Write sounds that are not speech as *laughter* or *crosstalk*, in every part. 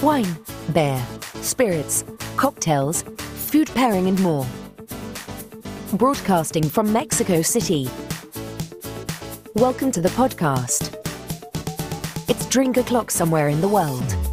Wine, beer, spirits, cocktails, food pairing, and more. Broadcasting from Mexico City. Welcome to the podcast. It's drink o'clock somewhere in the world.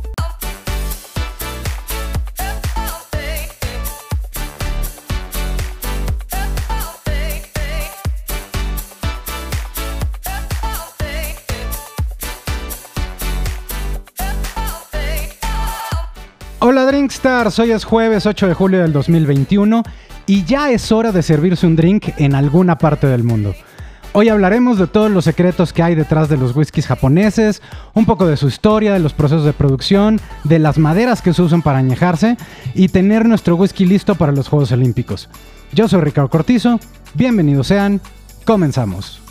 Drinkstars, hoy es jueves 8 de julio del 2021 y ya es hora de servirse un drink en alguna parte del mundo. Hoy hablaremos de todos los secretos que hay detrás de los whiskies japoneses, un poco de su historia, de los procesos de producción, de las maderas que se usan para añejarse y tener nuestro whisky listo para los Juegos Olímpicos. Yo soy Ricardo Cortizo, bienvenidos sean, comenzamos.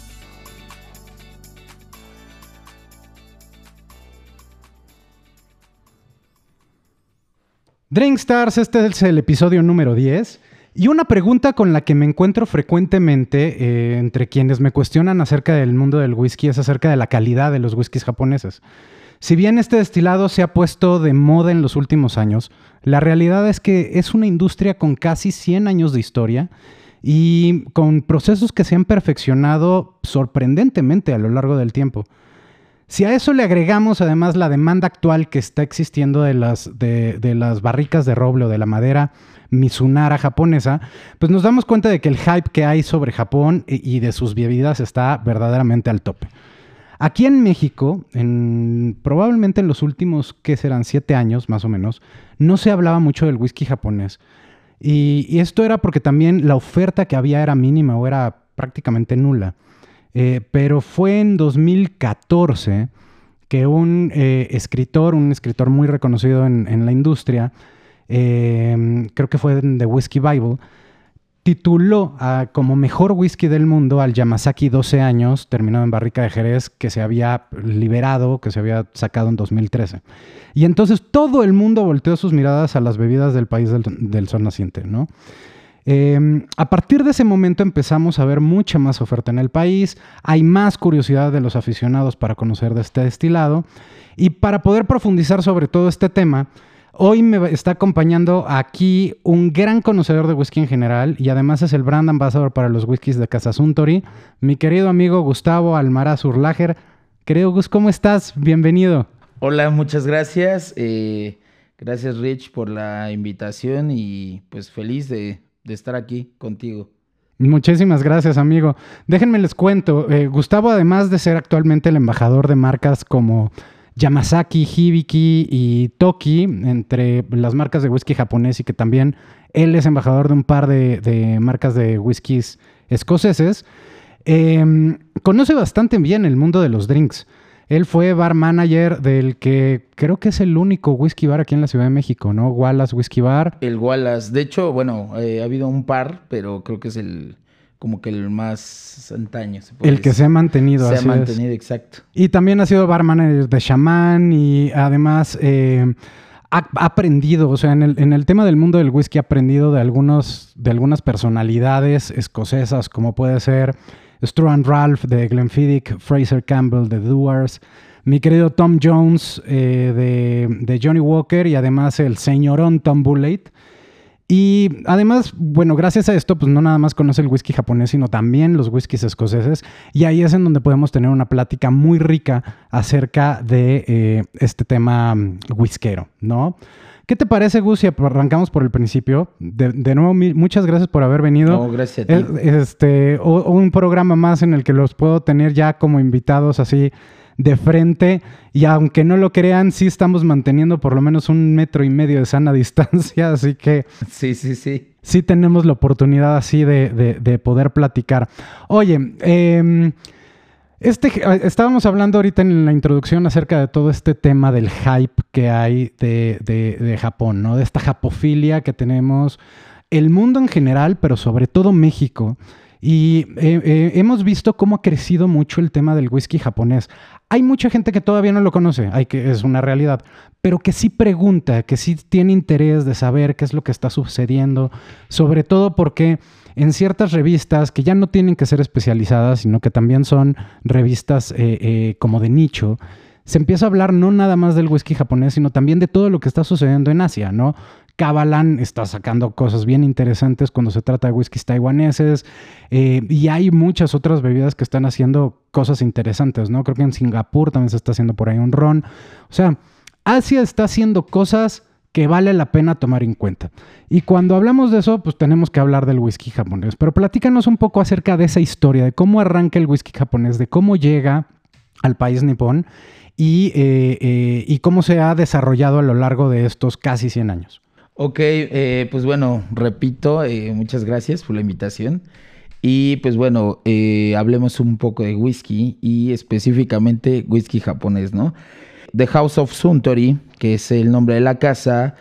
Drinkstars, este es el episodio número 10. Y una pregunta con la que me encuentro frecuentemente eh, entre quienes me cuestionan acerca del mundo del whisky es acerca de la calidad de los whiskies japoneses. Si bien este destilado se ha puesto de moda en los últimos años, la realidad es que es una industria con casi 100 años de historia y con procesos que se han perfeccionado sorprendentemente a lo largo del tiempo. Si a eso le agregamos además la demanda actual que está existiendo de las, de, las barricas de roble o de la madera Mizunara japonesa, pues nos damos cuenta de que el hype que hay sobre Japón y de sus bebidas está verdaderamente al tope. Aquí en México, en, probablemente en los últimos, ¿qué serán? Siete años más o menos, no se hablaba mucho del whisky japonés. Y esto era porque también la oferta que había era mínima o era prácticamente nula. Eh, pero fue en 2014 que un eh, escritor, un escritor muy reconocido en, la industria, em, creo que fue en The Whiskey Bible, tituló como mejor whisky del mundo al Yamazaki 12 años, terminado en barrica de Jerez, que se había liberado, que se había sacado en 2013. Y entonces todo el mundo volteó sus miradas a las bebidas del país del, del sol naciente, ¿no? Em, a partir de ese momento empezamos a ver mucha más oferta en el país, hay más curiosidad de los aficionados para conocer de este destilado y para poder profundizar sobre todo este tema, hoy me está acompañando aquí un gran conocedor de whisky en general y además es el brand ambassador para los whiskies de Casa Suntory, mi querido amigo Gustavo Almaraz Urlager. Querido Gus, ¿cómo estás? Bienvenido. Hola, muchas gracias. Eh, gracias Rich por la invitación y pues feliz de de estar aquí contigo. Muchísimas gracias, amigo. Déjenme les cuento. Eh, Gustavo, además de ser actualmente el embajador de marcas como Yamazaki, Hibiki y Toki, entre las marcas de whisky japonés y que también él es embajador de un par de, marcas de whiskies escoceses, em, conoce bastante bien el mundo de los drinks. Él fue bar manager del que creo que es el único whisky bar aquí en la Ciudad de México, ¿no? Wallace Whisky Bar. El Wallace. De hecho, bueno, eh, ha habido un par, pero creo que es el como que el más antaño. el que se ha mantenido. Se ha mantenido, exacto. Y también ha sido bar manager de Shaman y además eh, ha aprendido, o sea, en el, en el, tema del mundo del whisky ha aprendido de, algunos, de algunas personalidades escocesas, como puede ser Struan Ralph de Glenfiddich, Fraser Campbell de Doers, mi querido Tom Jones eh, de, Johnny Walker y además el señorón Tom Bulleit. Y además, bueno, gracias a esto, pues no nada más conoce el whisky japonés, sino también los whiskies escoceses. Y ahí es en donde podemos tener una plática muy rica acerca de eh, este tema mm, whiskero, ¿no? ¿Qué te parece, Gus, si arrancamos por el principio? De, nuevo, muchas gracias por haber venido. No, gracias a ti. Este, un programa más en el que los puedo tener ya como invitados así de frente. Y aunque no lo crean, sí estamos manteniendo por lo menos un metro y medio de sana *laughs* distancia. Así que. Sí, sí, sí. Sí tenemos la oportunidad así de, de poder platicar. Oye, eh. Este, estábamos hablando ahorita en la introducción acerca de todo este tema del hype que hay de, Japón, ¿no? De esta japofilia que tenemos el mundo en general, pero sobre todo México. Y eh, eh, hemos visto cómo ha crecido mucho el tema del whisky japonés. Hay mucha gente que todavía no lo conoce, hay que, es una realidad, pero que sí pregunta, que sí tiene interés de saber qué es lo que está sucediendo, sobre todo porque en ciertas revistas que ya no tienen que ser especializadas, sino que también son revistas eh, eh, como de nicho, se empieza a hablar no nada más del whisky japonés, sino también de todo lo que está sucediendo en Asia, ¿no? Kavalan está sacando cosas bien interesantes cuando se trata de whiskies taiwaneses eh, y hay muchas otras bebidas que están haciendo cosas interesantes, ¿no? Creo que en Singapur también se está haciendo por ahí un ron. O sea, Asia está haciendo cosas que vale la pena tomar en cuenta. Y cuando hablamos de eso, pues tenemos que hablar del whisky japonés. Pero platícanos un poco acerca de esa historia, de cómo arranca el whisky japonés, de cómo llega al país nipón y, eh, eh, y cómo se ha desarrollado a lo largo de estos casi 100 años. Ok, eh, pues bueno, repito, eh, muchas gracias por la invitación. Y pues bueno, eh, hablemos un poco de whisky y específicamente whisky japonés, ¿no? The House of Suntory, que es el nombre de la casa,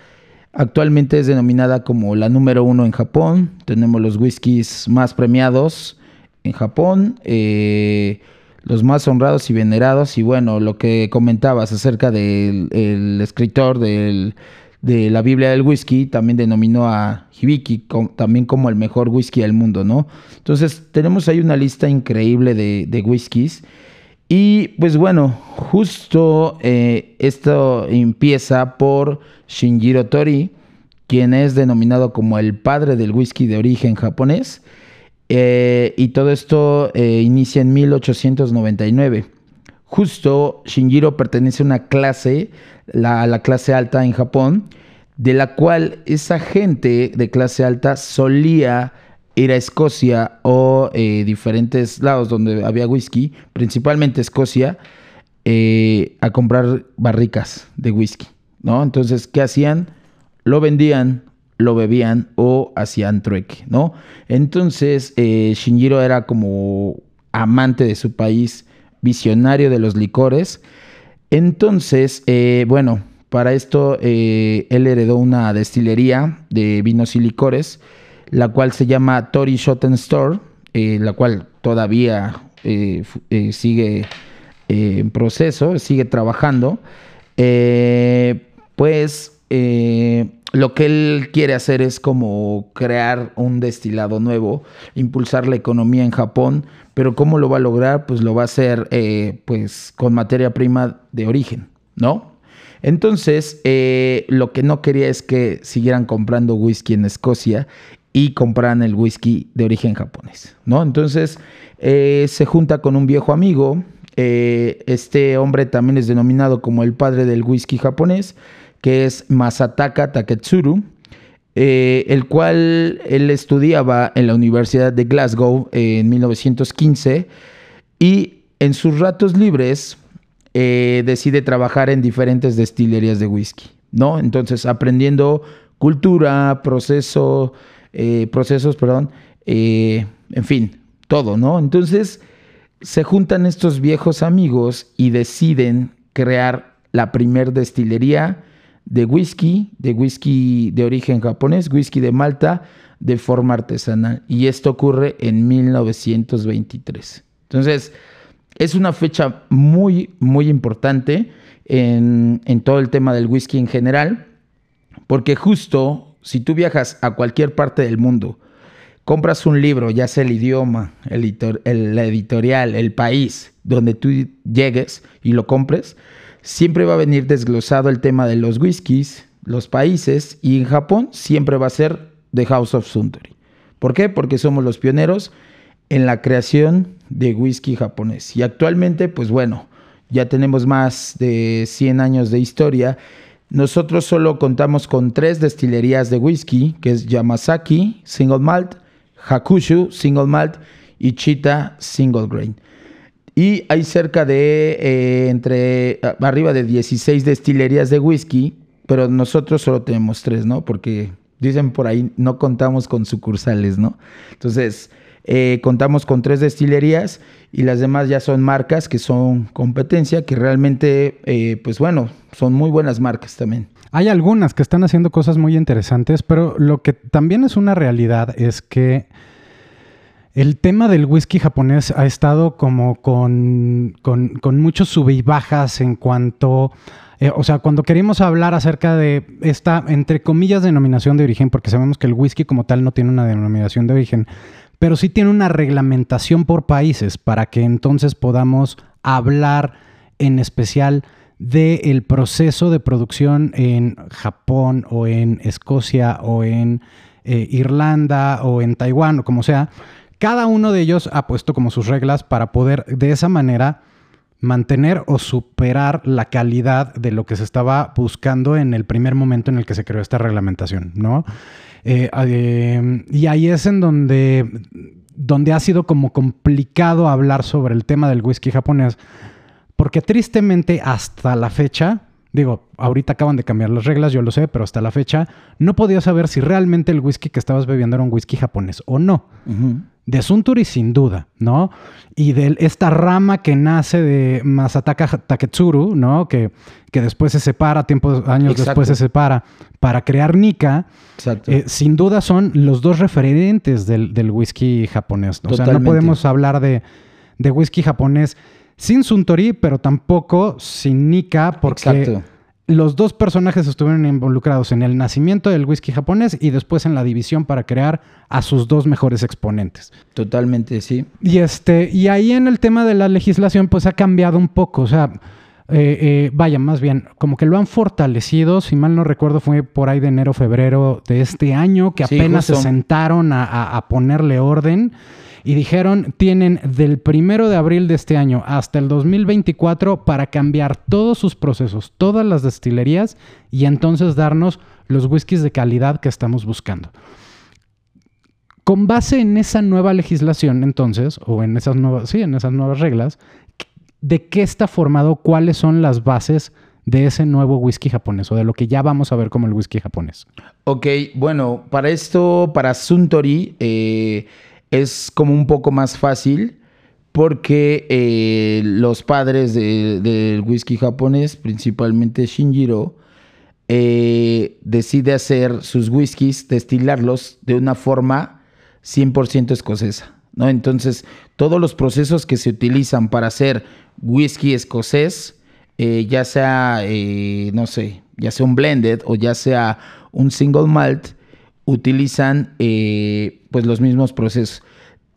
actualmente es denominada como la número uno en Japón. Tenemos los whiskies más premiados en Japón, los más honrados y venerados. Y bueno, lo que comentabas acerca del el escritor del de la Biblia del whisky también denominó a Hibiki también como el mejor whisky del mundo, ¿no? Entonces tenemos ahí una lista increíble de, de whiskies. Y pues bueno, justo eh, esto empieza por Shinjiro Tori, quien es denominado como el padre del whisky de origen japonés. Eh, y todo esto eh, inicia en 1899. Justo Shinjiro pertenece a una clase la, la clase alta en Japón, de la cual esa gente de clase alta solía ir a Escocia o eh, diferentes lados donde había whisky, principalmente Escocia, eh, a comprar barricas de whisky, ¿no? Entonces, ¿qué hacían? Lo vendían, lo bebían o hacían trueque, ¿no? Entonces, eh, Shinjiro era como amante de su país, visionario de los licores, entonces, bueno, para esto él heredó una destilería de vinos y licores, la cual se llama Tori Shoten Store, eh, la cual todavía sigue en proceso, sigue trabajando. pues lo que él quiere hacer es como crear un destilado nuevo, impulsar la economía en Japón, pero ¿cómo lo va a lograr? Pues lo va a hacer eh, pues con materia prima de origen, ¿no? Entonces, eh, lo que no quería es que siguieran comprando whisky en Escocia y el whisky de origen japonés, ¿no? Entonces, eh, se junta con un viejo amigo, este hombre también es denominado como el padre del whisky japonés, que es Masataka Taketsuru, eh, el cual él estudiaba en la Universidad de Glasgow en 1915 y en sus ratos libres eh, decide trabajar en diferentes destilerías de whisky, ¿no? Entonces aprendiendo cultura, proceso, eh, procesos, perdón, en fin, todo, ¿no? Entonces se juntan estos viejos amigos y deciden crear la primer destilería de whisky, de whisky de origen japonés, whisky de Malta, de forma artesanal. Y esto ocurre en 1923. Entonces, es una fecha muy, muy importante en, en todo el tema del whisky en general, porque justo si tú viajas a cualquier parte del mundo, compras un libro, ya sea el idioma, el, la editorial, el país, donde tú llegues y lo compres, siempre va a venir desglosado el tema de los whiskies, los países, y en Japón siempre va a ser The House of Suntory. ¿Por qué? Porque somos los pioneros en la creación de whisky japonés. Y actualmente, pues bueno, ya tenemos más de 100 años de historia. Nosotros solo contamos con tres destilerías de whisky, que es Yamazaki Single Malt, Hakushu Single Malt y Chita Single Grain. Y hay cerca de eh, entre arriba de 16 destilerías de whisky, pero nosotros solo tenemos tres, ¿no? Porque dicen por ahí, no contamos con sucursales, ¿no? Entonces, eh, contamos con tres destilerías y las demás ya son marcas que son competencia, que realmente, eh, pues bueno, son muy buenas marcas también. Hay algunas que están haciendo cosas muy interesantes, pero lo que también es una realidad es que el tema del whisky japonés ha estado como con, con, muchos sub y bajas en cuanto... Eh, o sea, cuando queremos hablar acerca de esta, entre comillas, denominación de origen, porque sabemos que el whisky como tal no tiene una denominación de origen, pero sí tiene una reglamentación por países para que entonces podamos hablar en especial del proceso de producción en Japón o en Escocia o en eh, Irlanda o en Taiwán o como sea, cada uno de ellos ha puesto como sus reglas para poder de esa manera mantener o superar la calidad de lo que se estaba buscando en el primer momento en el que se creó esta reglamentación, ¿no? Eh, eh, y ahí es en donde, donde ha sido como complicado hablar sobre el tema del whisky japonés, porque tristemente hasta la fecha, digo, ahorita acaban de cambiar las reglas, yo lo sé, pero hasta la fecha no podía saber si realmente el whisky que estabas bebiendo era un whisky japonés o no de Suntory sin duda, ¿no? Y de esta rama que nace de Masataka Taketsuru, ¿no? Que, que después se separa, tiempos, años después se separa, para crear Nika. Exacto. Eh, sin duda son los dos referentes del, whisky japonés. O sea, no podemos hablar de, de, whisky japonés sin Suntory, pero tampoco sin Nika, porque... Exacto los dos personajes estuvieron involucrados en el nacimiento del whisky japonés y después en la división para crear a sus dos mejores exponentes. Totalmente, sí. Y este, y ahí en el tema de la legislación, pues ha cambiado un poco. O sea, eh, eh, vaya, más bien, como que lo han fortalecido. Si mal no recuerdo, fue por ahí de enero, febrero de este año que apenas se sentaron a ponerle orden y dijeron tienen del primero de abril de este año hasta el 2024 para cambiar todos sus procesos, todas las destilerías y entonces darnos los whiskies de calidad que estamos buscando. Con base en esa nueva legislación, entonces, o en esas nuevas, sí, en esas nuevas reglas, ¿de qué está formado? ¿Cuáles son las bases de ese nuevo whisky japonés o de lo que ya vamos a ver como el whisky japonés? Ok, bueno, para esto, para Suntory, eh, es como un poco más fácil porque eh, los padres del whisky japonés, principalmente Shinjiro, eh, decide hacer sus whiskies, destilarlos de una forma 100% escocesa. ¿no? Entonces, todos los procesos que se utilizan para hacer whisky escocés, eh, ya sea, no sé, ya sea un blended o ya sea un single malt, utilizan pues los mismos procesos.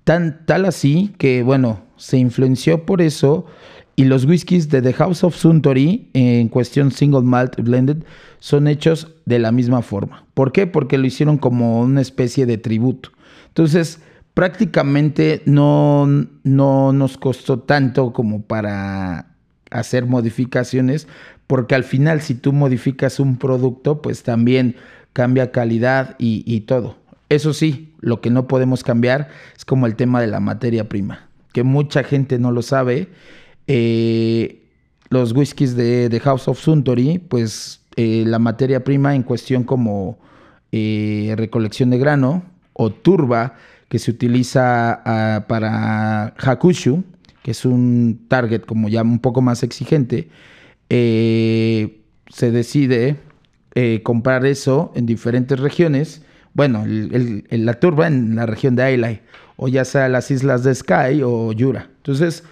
Tan, tal así que, bueno, se influenció por eso y los whiskies de The House of Suntory, en cuestión single malt blended, son hechos de la misma forma. ¿Por qué? Porque lo hicieron como una especie de tributo. Entonces, prácticamente no, no nos costó tanto como para hacer modificaciones, porque al final si tú modificas un producto, pues también cambia calidad y todo. Eso sí, lo que no podemos cambiar es como el tema de la materia prima, que mucha gente no lo sabe. Eh, los whiskies de, House of Suntory, pues eh, la materia prima en cuestión como eh, recolección de grano o turba, que se utiliza ah, para Hakushu, que es un target como ya un poco más exigente, se decide comprar eso en diferentes regiones bueno, la turba en la región de Ailai, o ya sea las islas de Sky o Yura. Entonces,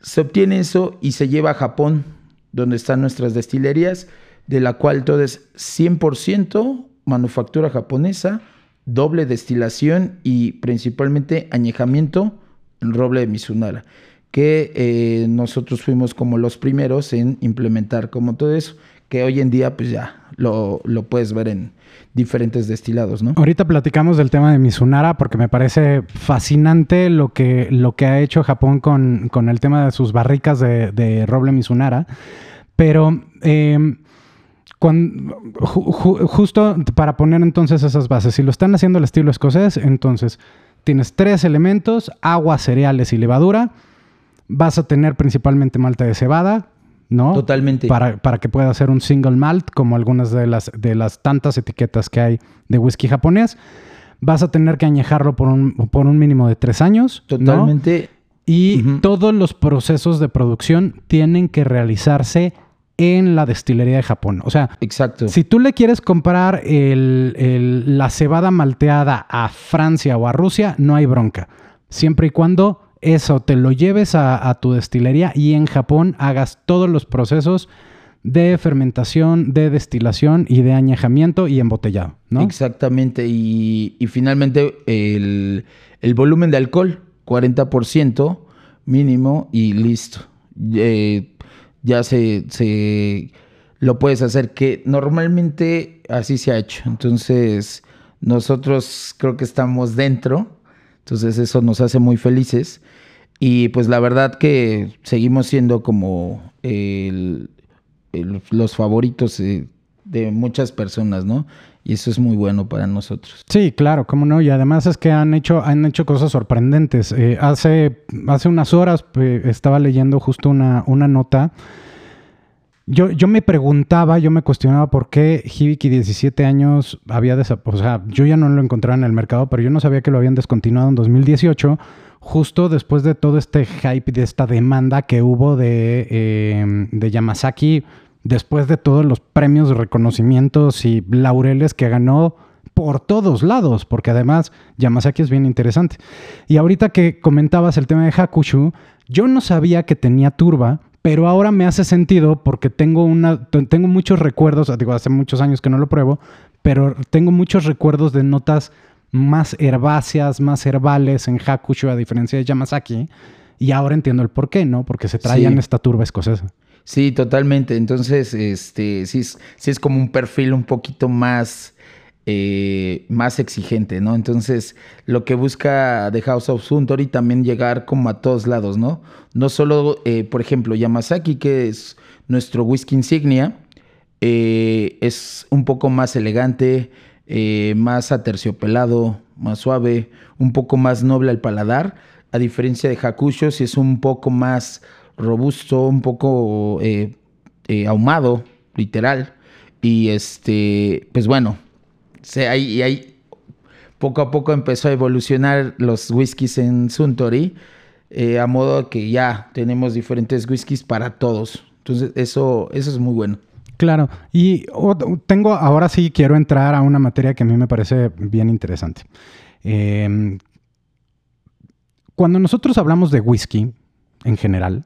se obtiene eso y se lleva a Japón, donde están nuestras destilerías, de la cual todo es 100% manufactura japonesa, doble destilación y principalmente añejamiento en roble de Mizunara, que eh, nosotros fuimos como los primeros en implementar como todo eso, que hoy en día pues ya lo, lo puedes ver en, diferentes destilados, ¿no? Ahorita platicamos del tema de Mizunara porque me parece fascinante lo que, lo que ha hecho Japón con, el tema de sus barricas de, roble Mizunara. Pero em, justo para poner entonces esas bases, si lo están haciendo al estilo escocés, entonces tienes tres elementos, agua, cereales y levadura. Vas a tener principalmente malta de cebada, ¿no? Totalmente. Para, para, que pueda ser un single malt, como algunas de las, de las tantas etiquetas que hay de whisky japonés. Vas a tener que añejarlo por un, por un mínimo de tres años. Totalmente. Y todos los procesos de producción tienen que realizarse en la destilería de Japón. O sea, Exacto. si tú le quieres comprar la cebada malteada a Francia o a Rusia, no hay bronca. Siempre y cuando eso te lo lleves a, tu destilería y en Japón hagas todos los procesos de fermentación, de destilación y de añejamiento y embotellado, ¿no? Exactamente. Y, finalmente el, volumen de alcohol, 40% mínimo y listo. Eh, ya se, se lo puedes hacer, que normalmente así se ha hecho. Entonces, nosotros creo que estamos dentro, entonces eso nos hace muy felices. Y pues la verdad que seguimos siendo como los favoritos de, de muchas personas, ¿no? Y eso es muy bueno para nosotros. Sí, claro, cómo no. Y además es que han hecho, han hecho cosas sorprendentes. Eh, hace, hace unas horas estaba leyendo justo una, una nota. Yo, yo me preguntaba, yo me cuestionaba por qué Hibiki 17 años había desaparecido. O sea, yo ya no lo encontraba en el mercado, pero yo no sabía que lo habían descontinuado en 2018, justo después de todo este hype, de esta demanda que hubo de, eh, de Yamazaki después de todos los premios, reconocimientos y laureles que ganó por todos lados, porque además Yamazaki es bien interesante. Y ahorita que comentabas el tema de Hakushu, yo no sabía que tenía turba, pero ahora me hace sentido porque tengo, una, tengo muchos recuerdos, digo, hace muchos años que no lo pruebo, pero tengo muchos recuerdos de notas más herbáceas, más herbales en Hakushu, a diferencia de Yamazaki, y ahora entiendo el por qué, ¿no? Porque se traían esta turba escocesa. Sí, totalmente. Entonces, este, sí es, sí es como un perfil un poquito más, eh, más exigente, ¿no? Entonces, lo que busca The House of Suntory también llegar como a todos lados, ¿no? No solo, eh, por ejemplo, Yamazaki, que es nuestro whisky insignia, eh, es un poco más elegante, más aterciopelado, más suave, un poco más noble al paladar, a diferencia de Hakusho, si es un poco más robusto, un poco ahumado, literal. Y este, pues bueno, hay, hay, poco a poco empezó a evolucionar los whiskies en Suntory, eh, a modo que ya tenemos diferentes whiskies para todos. Entonces, eso, eso es muy bueno. Claro, y tengo, ahora sí quiero entrar a una materia que a mí me parece bien interesante. Em, cuando nosotros hablamos de whisky en general,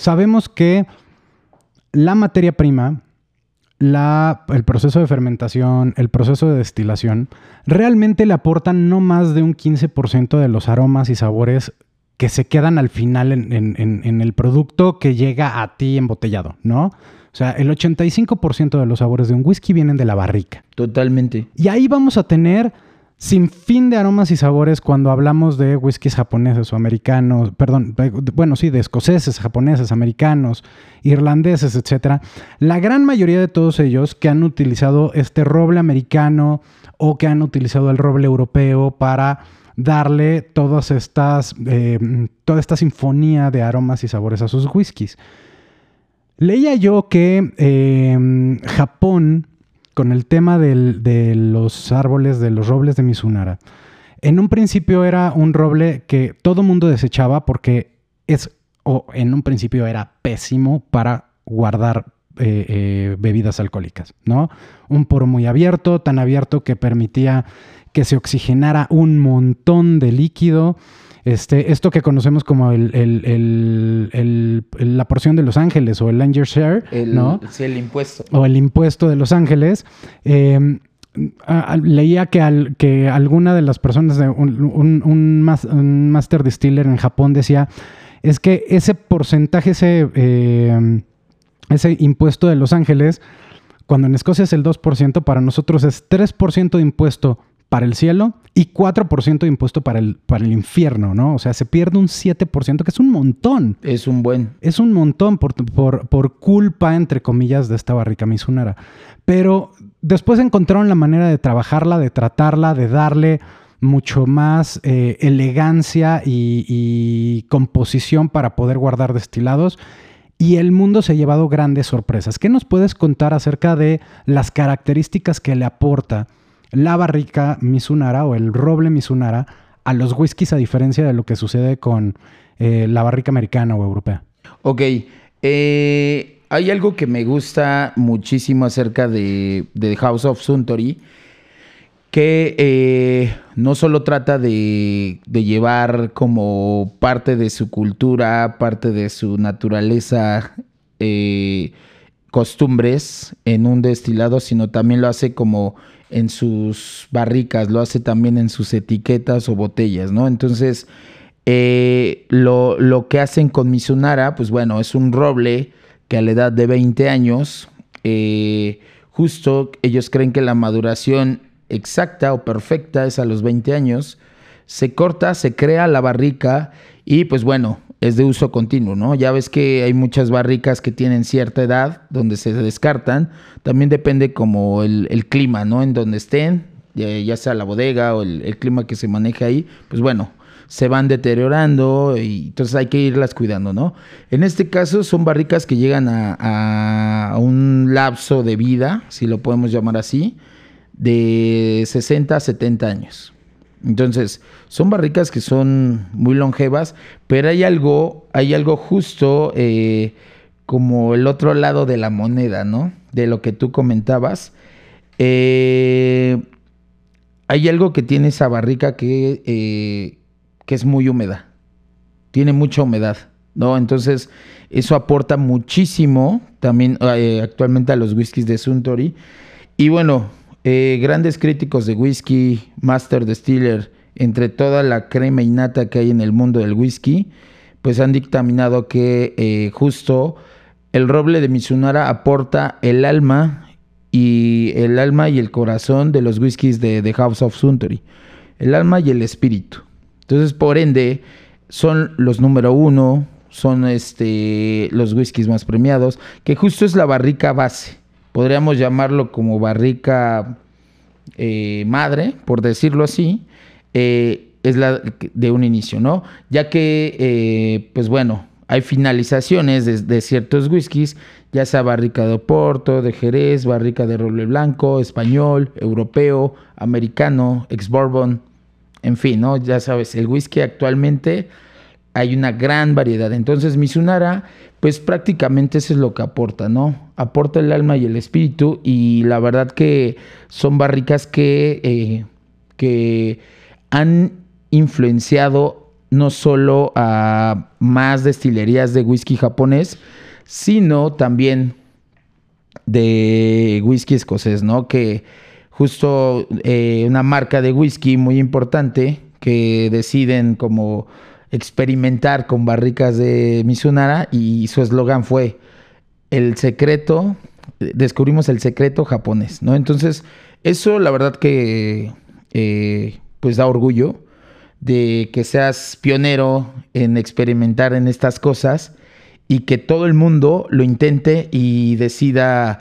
Sabemos que la materia prima, el proceso de fermentación, el proceso de destilación, realmente le aportan no más de un 15% de los aromas y sabores que se quedan al final en, el producto que llega a ti embotellado, ¿no? O sea, el 85% de los sabores de un whisky vienen de la barrica. Totalmente. Y ahí vamos a tener sin fin de aromas y sabores cuando hablamos de whiskies japoneses o americanos, perdón, bueno, sí, de escoceses, japoneses, americanos, irlandeses, etc. La gran mayoría de todos ellos que han utilizado este roble americano o que han utilizado el roble europeo para darle todas estas, eh, toda esta sinfonía de aromas y sabores a sus whiskies. Leía yo que eh, Japón con el tema de los árboles, de los robles de Mizunara. En un principio era un roble que todo mundo desechaba porque es, o en un principio era pésimo para guardar eh, eh, bebidas alcohólicas, ¿no? Un poro muy abierto, tan abierto que permitía que se oxigenara un montón de líquido. Este, esto que conocemos como el, la porción de Los Ángeles o el Langer Share, ¿no? Sí, el impuesto. O el impuesto de Los Ángeles. Em, leía que, que alguna de las personas de un, master distiller en Japón decía es que ese porcentaje, ese, em, ese impuesto de Los Ángeles, cuando en Escocia es el 2%, para nosotros es 3% de impuesto para el cielo y 4% de impuesto para el, para el infierno, ¿no? O sea, se pierde un 7%, que es un montón. Es un buen. Es un montón por, por, culpa, entre comillas, de esta barrica misunera. Pero después encontraron la manera de trabajarla, de tratarla, de darle mucho más eh, elegancia y, y composición para poder guardar destilados y el mundo se ha llevado grandes sorpresas. ¿Qué nos puedes contar acerca de las características que le aporta la barrica Misunara o el roble Misunara a los whiskies a diferencia de lo que sucede con eh, la barrica americana o europea. Ok. Eh, hay algo que me gusta muchísimo acerca de, House of Suntory, que eh, no solo trata de, de, llevar como parte de su cultura, parte de su naturaleza, costumbres en un destilado, sino también lo hace como en sus barricas, lo hace también en sus etiquetas o botellas, ¿no? Entonces, eh, lo, que hacen con Mizunara, pues bueno, es un roble que a la edad de 20 años, eh, justo ellos creen que la maduración exacta o perfecta es a los 20 años, se corta, se crea la barrica y pues bueno, es de uso continuo, ¿no? Ya ves que hay muchas barricas que tienen cierta edad donde se descartan, también depende como el, clima, ¿no? En donde estén, ya, sea la bodega o el, clima que se maneja ahí, pues bueno, se van deteriorando y entonces hay que irlas cuidando, ¿no? En este caso son barricas que llegan a, un lapso de vida, si lo podemos llamar así, de 60 a 70 años. Entonces, son barricas que son muy longevas, pero hay algo, hay algo justo eh, como el otro lado de la moneda, ¿no? De lo que tú comentabas. Eh, hay algo que tiene esa barrica que, eh, que es muy húmeda. Tiene mucha humedad, ¿no? Entonces, eso aporta muchísimo también actualmente a los whiskies de Suntory. Y bueno, eh, grandes críticos de whisky, Master Distiller, entre toda la crema innata que hay en el mundo del whisky, pues han dictaminado que eh, justo el roble de Mizunara aporta el alma y el alma y el corazón de los whiskies de The House of Suntory. El alma y el espíritu. Entonces, por ende, son los número uno, son este, los whiskies más premiados, que justo es la barrica base. Podríamos llamarlo como barrica eh, madre, por decirlo así. Eh, es la de un inicio, ¿no? Ya que, eh, pues bueno, hay finalizaciones de, de, ciertos whiskies, ya sea barrica de Oporto, de Jerez, barrica de roble blanco, español, europeo, americano, ex bourbon, en fin, ¿no? Ya sabes, el whisky actualmente hay una gran variedad. Entonces, Mizunara, pues prácticamente eso es lo que aporta, ¿no? Aporta el alma y el espíritu y la verdad que son barricas que, eh, que han influenciado no solo a más destilerías de whisky japonés, sino también de whisky escocés, ¿no? Que justo eh, una marca de whisky muy importante que deciden como experimentar con barricas de Mizunara y su eslogan fue el secreto, descubrimos el secreto japonés, ¿no? Entonces, eso la verdad que eh, pues da orgullo de que seas pionero en experimentar en estas cosas y que todo el mundo lo intente y decida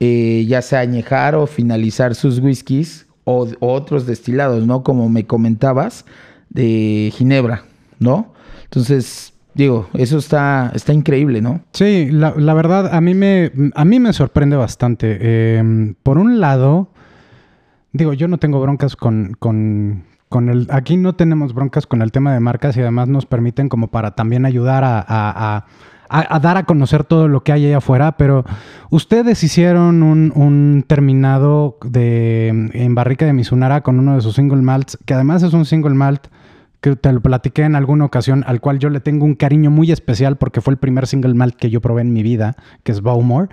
eh, ya sea añejar o finalizar sus whiskies o, otros destilados, ¿no? Como me comentabas, de Ginebra, ¿no? Entonces, digo, eso está, está increíble, ¿no? Sí, la, verdad, a mí me, a mí me sorprende bastante. Em, por un lado, digo, yo no tengo broncas con, con, con, el... Aquí no tenemos broncas con el tema de marcas y además nos permiten como para también ayudar a a, dar a conocer todo lo que hay allá afuera, pero ustedes hicieron un, terminado de, en barrica de Mizunara con uno de sus single malts, que además es un single malt que te lo platiqué en alguna ocasión, al cual yo le tengo un cariño muy especial porque fue el primer single malt que yo probé en mi vida, que es Bowmore,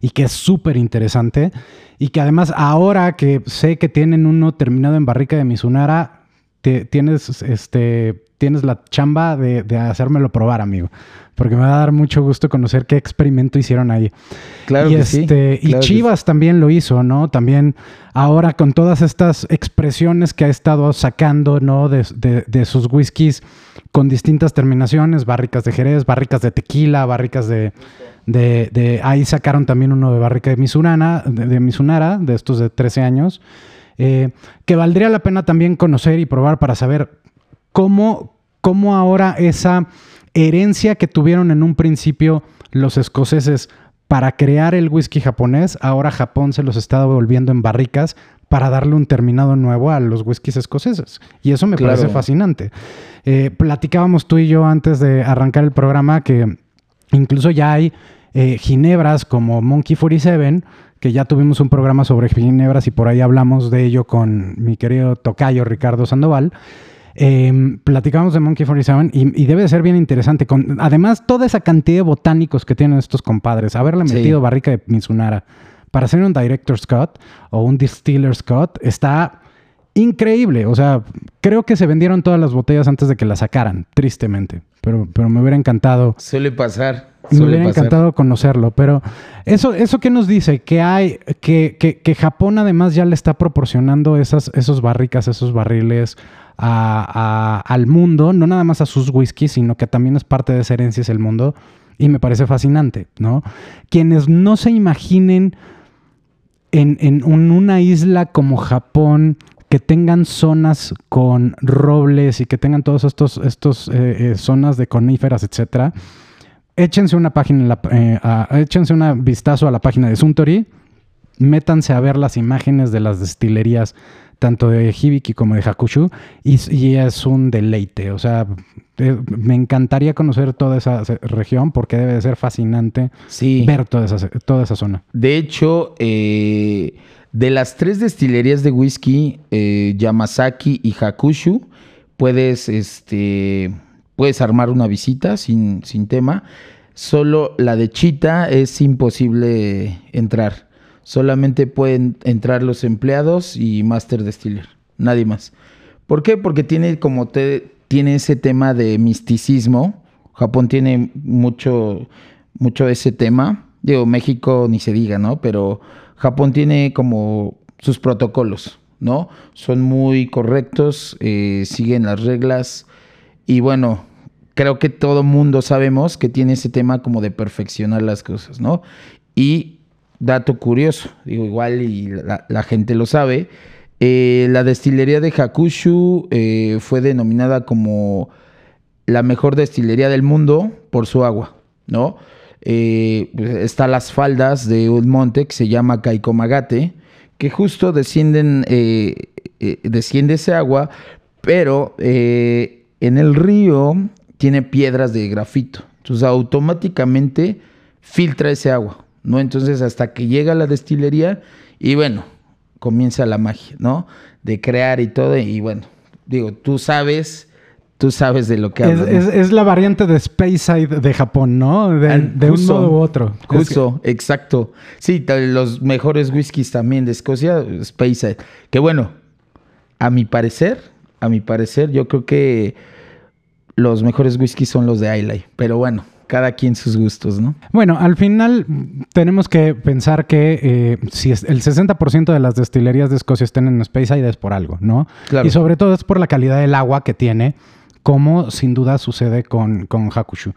y que es súper interesante, y que además ahora que sé que tienen uno terminado en barrica de Mizunara, tienes, este, tienes la chamba de, de hacérmelo probar, amigo porque me va a dar mucho gusto conocer qué experimento hicieron ahí. Claro y que sí. Este, y Chivas también lo hizo, ¿no? También ahora con todas estas expresiones que ha estado sacando, ¿no? De, sus whiskies con distintas terminaciones, barricas de Jerez, barricas de tequila, barricas de... De, ahí sacaron también uno de barrica de Misurana, de, de Misunara, de estos de 13 años, eh, que valdría la pena también conocer y probar para saber cómo, cómo ahora esa herencia que tuvieron en un principio los escoceses para crear el whisky japonés, ahora Japón se los está devolviendo en barricas para darle un terminado nuevo a los whiskies escoceses. Y eso me parece fascinante. Eh, platicábamos tú y yo antes de arrancar el programa que incluso ya hay eh, ginebras como Monkey 47, que ya tuvimos un programa sobre ginebras y por ahí hablamos de ello con mi querido tocayo Ricardo Sandoval. Eh, platicamos de Monkey 47 y, y, debe de ser bien interesante. Con, además, toda esa cantidad de botánicos que tienen estos compadres, haberle metido barrica de Mizunara para hacer un Director's Cut o un Distiller's Cut está increíble. O sea, creo que se vendieron todas las botellas antes de que las sacaran, tristemente. Pero, pero me hubiera encantado. Suele pasar. Me hubiera pasar. encantado conocerlo, pero eso, eso que nos dice que hay, que, que, que Japón además ya le está proporcionando esas, esos barricas, esos barriles al mundo, no nada más a sus whiskies, sino que también es parte de esa herencia es el mundo, y me parece fascinante, ¿no? Quienes no se imaginen en, en un- una isla como Japón que tengan zonas con robles y que tengan todos estos, estos eh, eh, zonas de coníferas, etcétera, échense una página, en la- eh, échense una vistazo a la página de Suntory, métanse a ver las imágenes de las destilerías tanto de Hibiki como de Hakushu y, y es un deleite, o sea, eh, me encantaría conocer toda esa región porque debe de ser fascinante Sí. ver toda esa, toda esa zona. De hecho, eh, de las tres destilerías de whisky, eh, Yamazaki y Hakushu, puedes, este, puedes armar una visita sin, sin tema. Solo la de Chita es imposible entrar. Solamente pueden entrar los empleados y Master Distiller. Nadie más. ¿Por qué? Porque tiene como te, tiene ese tema de misticismo. Japón tiene mucho, mucho ese tema. Digo, México ni se diga, ¿no? Pero Japón tiene como sus protocolos, ¿no? Son muy correctos, eh, siguen las reglas. Y bueno, creo que todo mundo sabemos que tiene ese tema como de perfeccionar las cosas, ¿no? Y dato curioso, digo, igual y la, gente lo sabe, eh, la destilería de Hakushu eh, fue denominada como la mejor destilería del mundo por su agua, ¿no? Eh, pues, está las faldas de un monte que se llama Kaikomagate, que justo descienden, eh, desciende ese agua, pero en el río tiene piedras de grafito. Entonces automáticamente filtra ese agua, ¿no? Entonces hasta que llega la destilería y bueno, comienza la magia, ¿no? De crear y todo. Y bueno, digo, tú sabes, tú sabes de lo que hablo. es- es la variante de Space Side de Japón, ¿no? De, un modo u otro. Es que- Justo, exacto. Sí, los mejores whiskies también de Escocia, Speyside. Que bueno, a mi parecer, a mi parecer, yo creo que los mejores whiskies son los de Islay. Pero bueno, cada quien sus gustos, ¿no? Bueno, al final tenemos que pensar que eh, si es- el 60% de las destilerías de Escocia estén en Speyside es por algo, ¿no? Claro. Y sobre todo es por la calidad del agua que tiene, como sin duda sucede con, con Hakushu.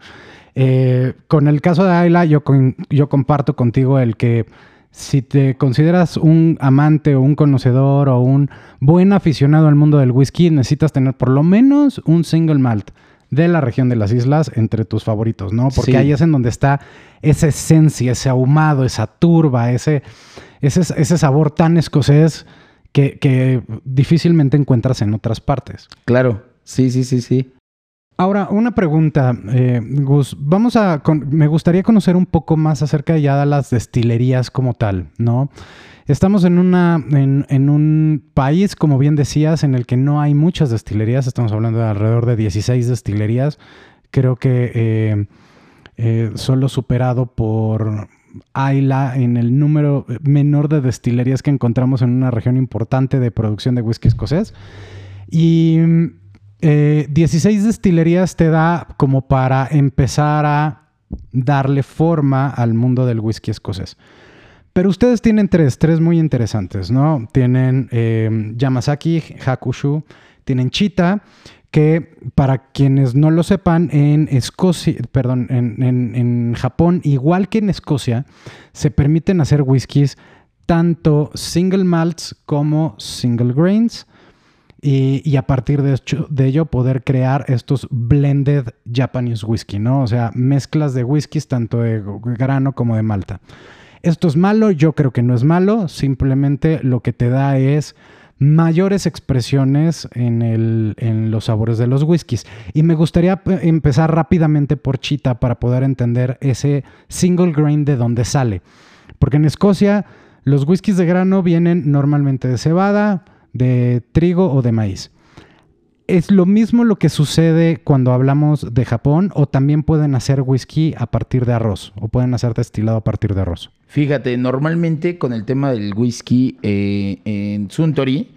Eh, con el caso de Ayla, yo, con- yo comparto contigo el que si te consideras un amante o un conocedor o un buen aficionado al mundo del whisky, necesitas tener por lo menos un single malt de la región de las islas entre tus favoritos, ¿no? Porque Sí. ahí es en donde está esa esencia, ese ahumado, esa turba, ese, ese, ese sabor tan escocés que, que difícilmente encuentras en otras partes. Claro, sí, sí, sí, sí. Ahora, una pregunta, eh, Gus. Vamos a. con- me gustaría conocer un poco más acerca ya de las destilerías como tal, ¿no? Estamos en, un país, como bien decías, en el que no hay muchas destilerías. Estamos hablando de alrededor de 16 destilerías. Creo que eh, eh, solo superado por Ayla en el número menor de destilerías que encontramos en una región importante de producción de whisky escocés. Y eh, 16 destilerías te da como para empezar a darle forma al mundo del whisky escocés. Pero ustedes tienen tres, tres muy interesantes, ¿no? Tienen eh, Yamazaki, Hakushu, tienen Chita, que para quienes no lo sepan, en Escocia, perdón, en, en- en Japón, igual que en Escocia, se permiten hacer whiskies tanto single malts como single grains y, y a partir de, hecho- de ello poder crear estos blended Japanese whisky, ¿no? O sea, mezclas de whiskies tanto de grano como de malta. Esto es malo, yo creo que no es malo, simplemente lo que te da es mayores expresiones en, los sabores de los whiskies. Y me gustaría eh, empezar rápidamente por Chita para poder entender ese single grain de dónde sale. Porque en Escocia los whiskies de grano vienen normalmente de cebada, de trigo o de maíz. ¿Es lo mismo lo que sucede cuando hablamos de Japón o también pueden hacer whisky a partir de arroz o pueden hacer destilado a partir de arroz? Fíjate, normalmente con el tema del whisky eh, en Suntory,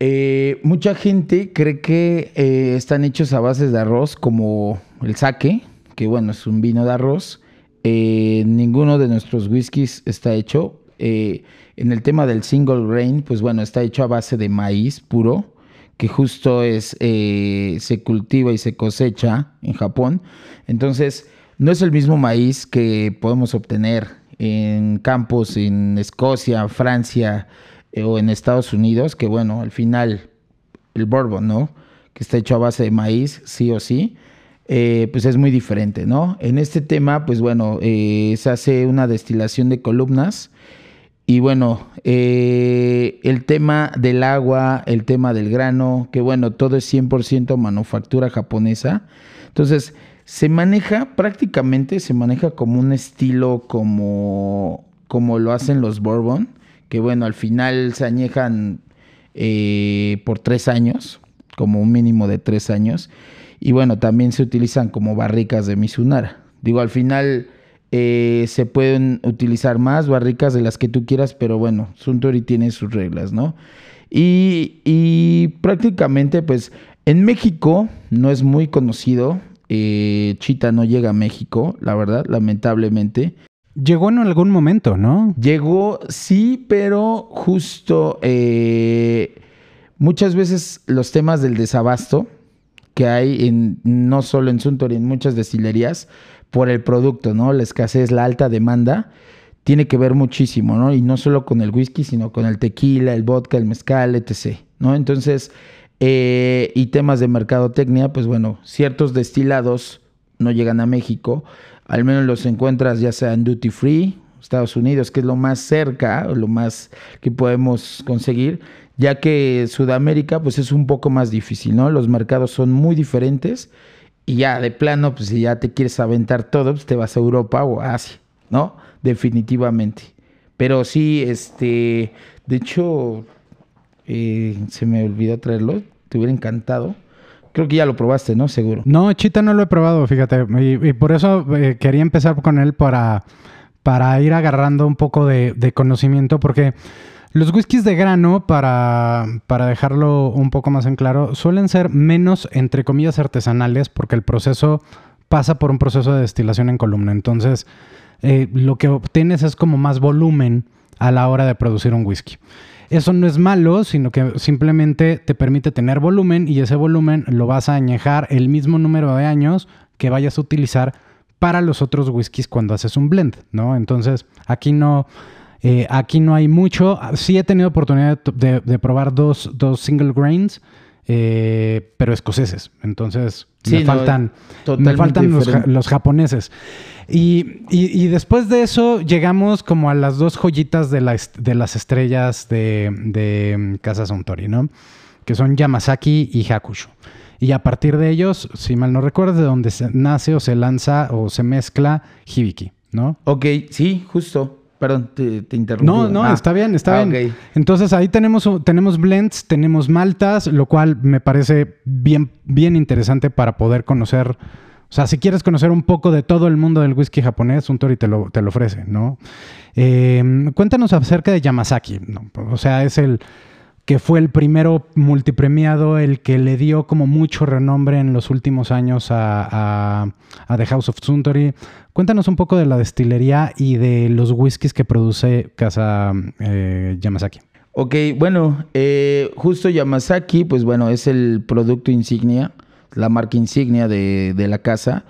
Eh, mucha gente cree que eh, están hechos a bases de arroz, como el sake, que bueno, es un vino de arroz. Ninguno de nuestros whiskies está hecho. en el tema del single grain, pues bueno, está hecho a base de maíz puro, que justo es se cultiva y se cosecha en Japón. Entonces, no es el mismo maíz que podemos obtener en campos en Escocia, Francia, eh, o en Estados Unidos, que bueno, al final el bourbon, ¿no? Que está hecho a base de maíz, sí o sí, eh, pues es muy diferente, ¿no? En este tema, pues bueno, eh, se hace una destilación de columnas. Y bueno, el tema del agua, el tema del grano, que bueno, todo es 100% manufactura japonesa. Entonces, se maneja prácticamente, se maneja como un estilo como, como lo hacen los bourbon que bueno, al final se añejan eh, por tres años, como un mínimo de tres años. Y bueno, también se utilizan como barricas de Mizunara. Digo, al final eh, se pueden utilizar más barricas de las que tú quieras, pero bueno, Suntory tiene sus reglas, ¿no? Y, y prácticamente, pues, en México no es muy conocido. Eh, Chita no llega a México, la verdad, lamentablemente. Llegó en algún momento, ¿no? Llegó, sí, pero justo eh, muchas veces los temas del desabasto que hay en no solo en Suntory, en muchas destilerías, por el producto, ¿no? La escasez, la alta demanda, tiene que ver muchísimo, ¿no? Y no solo con el whisky, sino con el tequila, el vodka, el mezcal, etc., ¿no? Entonces, eh, y temas de mercadotecnia, pues bueno, ciertos destilados no llegan a México al menos los encuentras ya sea en duty free, Estados Unidos, que es lo más cerca, lo más que podemos conseguir, ya que Sudamérica pues es un poco más difícil, ¿no? Los mercados son muy diferentes y ya de plano, pues si ya te quieres aventar todo, pues te vas a Europa o a Asia, ¿no? Definitivamente. Pero sí, este, de hecho, eh, se me olvidó traerlo, te hubiera encantado. Creo que ya lo probaste, ¿no? Seguro. No, Chita no lo he probado, fíjate. Y, por eso eh, quería empezar con él para, para ir agarrando un poco de, conocimiento, porque los whiskies de grano, para, para, dejarlo un poco más en claro, suelen ser menos, entre comillas, artesanales, porque el proceso pasa por un proceso de destilación en columna. Entonces, eh, lo que obtienes es como más volumen a la hora de producir un whisky. Eso no es malo, sino que simplemente te permite tener volumen y ese volumen lo vas a añejar el mismo número de años que vayas a utilizar para los otros whiskies cuando haces un blend, ¿no? Entonces, aquí no, eh, aquí no hay mucho. Sí he tenido oportunidad de, probar dos, dos single grains eh, pero escoceses. Entonces, me faltan, me faltan los, japoneses. Y, después de eso llegamos como a las dos joyitas de, de las estrellas de, de mm, Casa Suntory, ¿no? Que son Yamazaki y Hakusho. Y a partir de ellos, si mal no recuerdo, de donde se nace o se lanza o se mezcla Hibiki, ¿no? Ok, sí, justo. Perdón, te, interrumpí. No, no, ah. está bien, está ah, bien. Entonces ahí tenemos, tenemos blends, tenemos maltas, lo cual me parece bien, bien interesante para poder conocer. O sea, si quieres conocer un poco de todo el mundo del whisky japonés, un Tori te lo, te lo ofrece, ¿no? Eh, cuéntanos acerca de Yamazaki. ¿no? O sea, es el, que fue el primero multipremiado, el que le dio como mucho renombre en los últimos años a, The House of Suntory. Cuéntanos un poco de la destilería y de los whiskies que produce Casa eh, Yamazaki. Ok, bueno, eh, justo Yamazaki, pues bueno, es el producto insignia, la marca insignia de, la casa.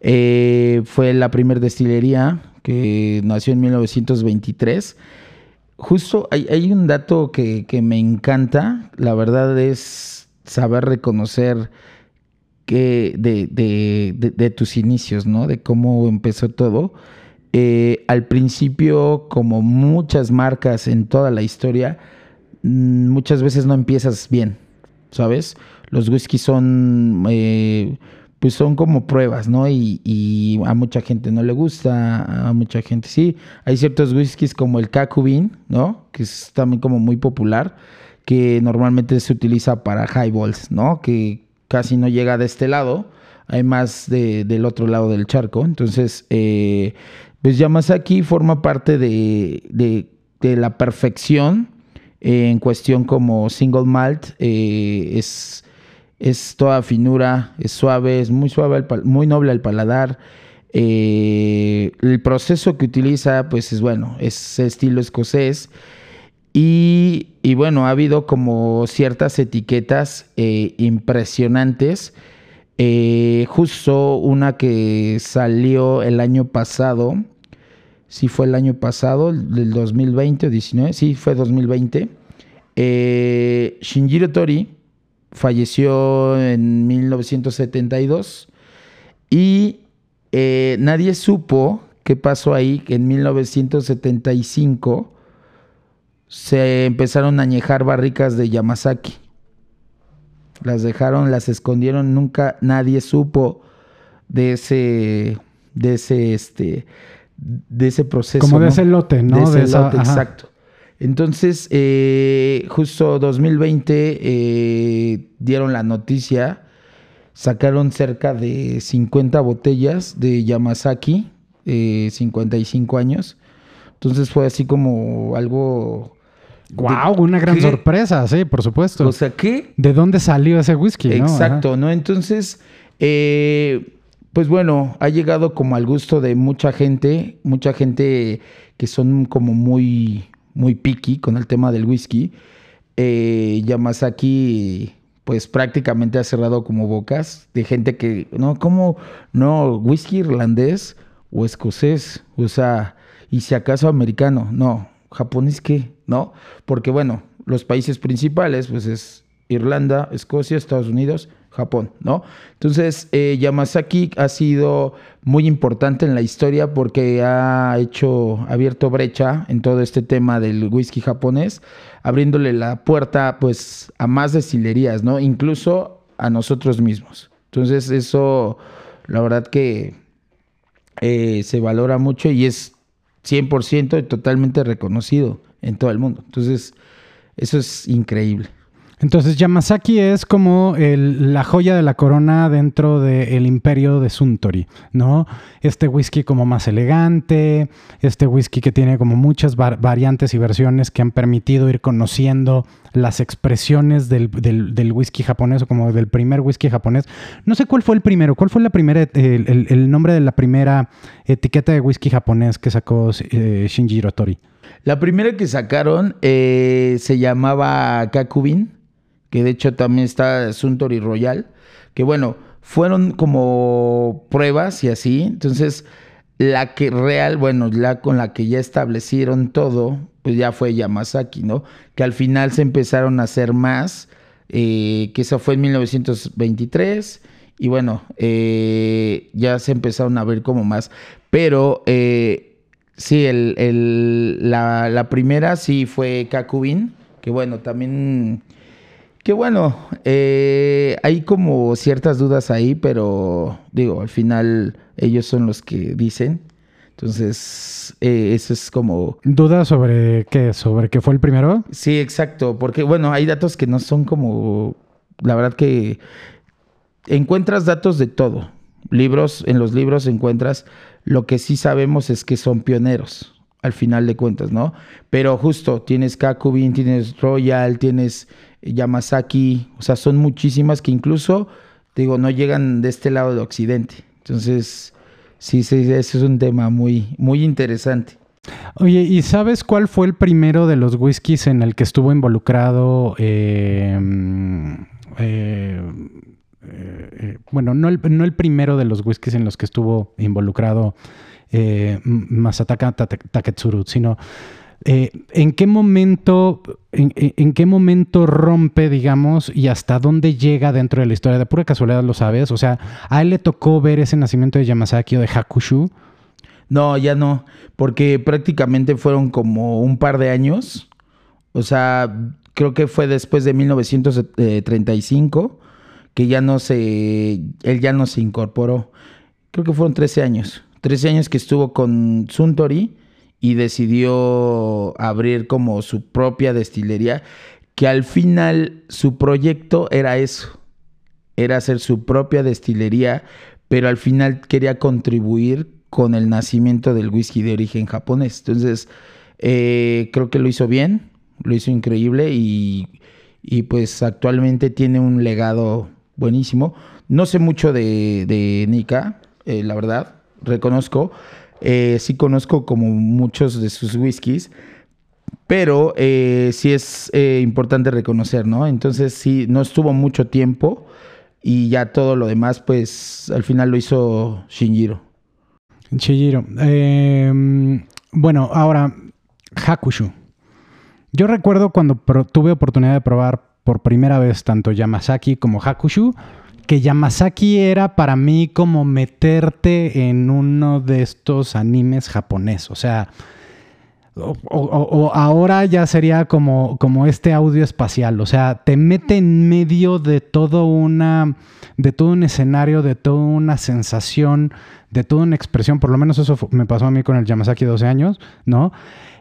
Eh, fue la primera destilería que nació en 1923 justo hay, un dato que, me encanta, la verdad es saber reconocer que de, tus inicios, ¿no? De cómo empezó todo. Eh, al principio, como muchas marcas en toda la historia, mm, muchas veces no empiezas bien, ¿sabes? Los whisky son eh, pues son como pruebas, ¿no? Y, a mucha gente no le gusta, a mucha gente sí. Hay ciertos whiskies como el Kakubin, ¿no? Que es también como muy popular, que normalmente se utiliza para highballs, ¿no? Que casi no llega de este lado, hay más del otro lado del charco. Entonces, eh, pues Yamazaki forma parte de, de, la perfección en cuestión como single malt, eh, es, es toda finura, es suave, es muy suave, muy noble al paladar. Eh, el proceso que utiliza, pues es bueno, es estilo escocés. Y, y bueno, ha habido como ciertas etiquetas impresionantes. justo una que salió el año pasado, sí fue el año pasado, del 2020 o 19, sí fue 2020. Eh, Shinjiro Tori falleció en 1972 y eh, nadie supo qué pasó ahí, que en 1975 se empezaron a añejar barricas de Yamazaki. Las dejaron, las escondieron, nunca nadie supo de ese, de ese, este, de ese proceso. Como de ese lote, ¿no? De ese lote, exacto. Entonces, eh, justo 2020 eh, dieron la noticia, sacaron cerca de 50 botellas de Yamazaki, 55 eh, años. Entonces fue así como algo... ¡Wow! Una gran sorpresa, sí, por supuesto. O sea, ¿qué? ¿De dónde salió ese whisky? Exacto, ¿no? Entonces, pues bueno, ha llegado como al gusto de mucha gente, mucha gente que son como muy, muy picky con el tema del whisky. Eh, Yamazaki, pues prácticamente ha cerrado como bocas de gente que, no, ¿cómo? No, whisky irlandés o escocés, o sea, y si acaso americano, no, japonés qué, ¿no? Porque bueno, los países principales, pues es Irlanda, Escocia, Estados Unidos, Japón, ¿no? Entonces, eh, Yamazaki ha sido muy importante en la historia porque ha hecho, abierto brecha en todo este tema del whisky japonés, abriéndole la puerta, pues, a más destilerías, ¿no? Incluso a nosotros mismos. Entonces, eso, la verdad que eh, se valora mucho y es 100% totalmente reconocido en todo el mundo. Entonces, eso es increíble. Entonces Yamazaki es como la joya de la corona dentro del imperio de Suntory, ¿no? Este whisky como más elegante, este whisky que tiene como muchas variantes y versiones que han permitido ir conociendo las expresiones del, whisky japonés o como del primer whisky japonés. No sé cuál fue el primero, cuál fue la primera, el, nombre de la primera etiqueta de whisky japonés que sacó eh, Shinji. La primera que sacaron eh, se llamaba Kakubin que de hecho también está Suntory Royal, que bueno, fueron como pruebas y así. Entonces, la que real, bueno, la con la que ya establecieron todo, pues ya fue Yamazaki, ¿no? Que al final se empezaron a hacer más, eh, que eso fue en 1923, y bueno, eh, ya se empezaron a ver como más. Pero eh, sí, el, la, la, primera sí fue Kakubin, que bueno, también que bueno, eh, hay como ciertas dudas ahí, pero digo, al final ellos son los que dicen. Entonces, eh, eso es como... ¿Dudas sobre qué? ¿Sobre qué fue el primero? Sí, exacto. Porque, bueno, hay datos que no son como... La verdad que encuentras datos de todo. Libros, en los libros encuentras... Lo que sí sabemos es que son pioneros al final de cuentas, ¿no? Pero justo, tienes Kakubin, tienes Royal, tienes Yamazaki, o sea, son muchísimas que incluso, digo, no llegan de este lado de Occidente. Entonces, sí, sí, ese es un tema muy, muy interesante. Oye, ¿y sabes cuál fue el primero de los whiskies en el que estuvo involucrado? Eh, eh, eh, bueno, no el, no el primero de los whiskies en los que estuvo involucrado eh, Masataka Taketsuru, sino eh, en qué momento, en, qué momento rompe, digamos, y hasta dónde llega dentro de la historia. De pura casualidad lo sabes. O sea, a él le tocó ver ese nacimiento de Yamazaki o de Hakushu. No, ya no, porque prácticamente fueron como un par de años. O sea, creo que fue después de 1935 que ya no se, él ya no se incorporó. Creo que fueron 13 años. 13 años que estuvo con Suntory y decidió abrir como su propia destilería, que al final su proyecto era eso, era hacer su propia destilería, pero al final quería contribuir con el nacimiento del whisky de origen japonés. Entonces, eh, creo que lo hizo bien, lo hizo increíble y, y pues actualmente tiene un legado buenísimo. No sé mucho de, de Nika, eh, la verdad, reconozco. Eh, sí conozco como muchos de sus whiskies, pero eh, sí es eh, importante reconocer, ¿no? Entonces sí, no estuvo mucho tiempo y ya todo lo demás, pues al final lo hizo Shinjiro. Shinjiro. Eh, bueno, ahora, Hakushu. Yo recuerdo cuando tuve oportunidad de probar por primera vez tanto Yamazaki como Hakushu, que Yamazaki era para mí como meterte en uno de estos animes japonés. O sea, o, ahora ya sería como, como este audio espacial. O sea, te mete en medio de todo una. de todo un escenario, de toda una sensación, de toda una expresión. Por lo menos eso me pasó a mí con el Yamazaki 12 años, ¿no?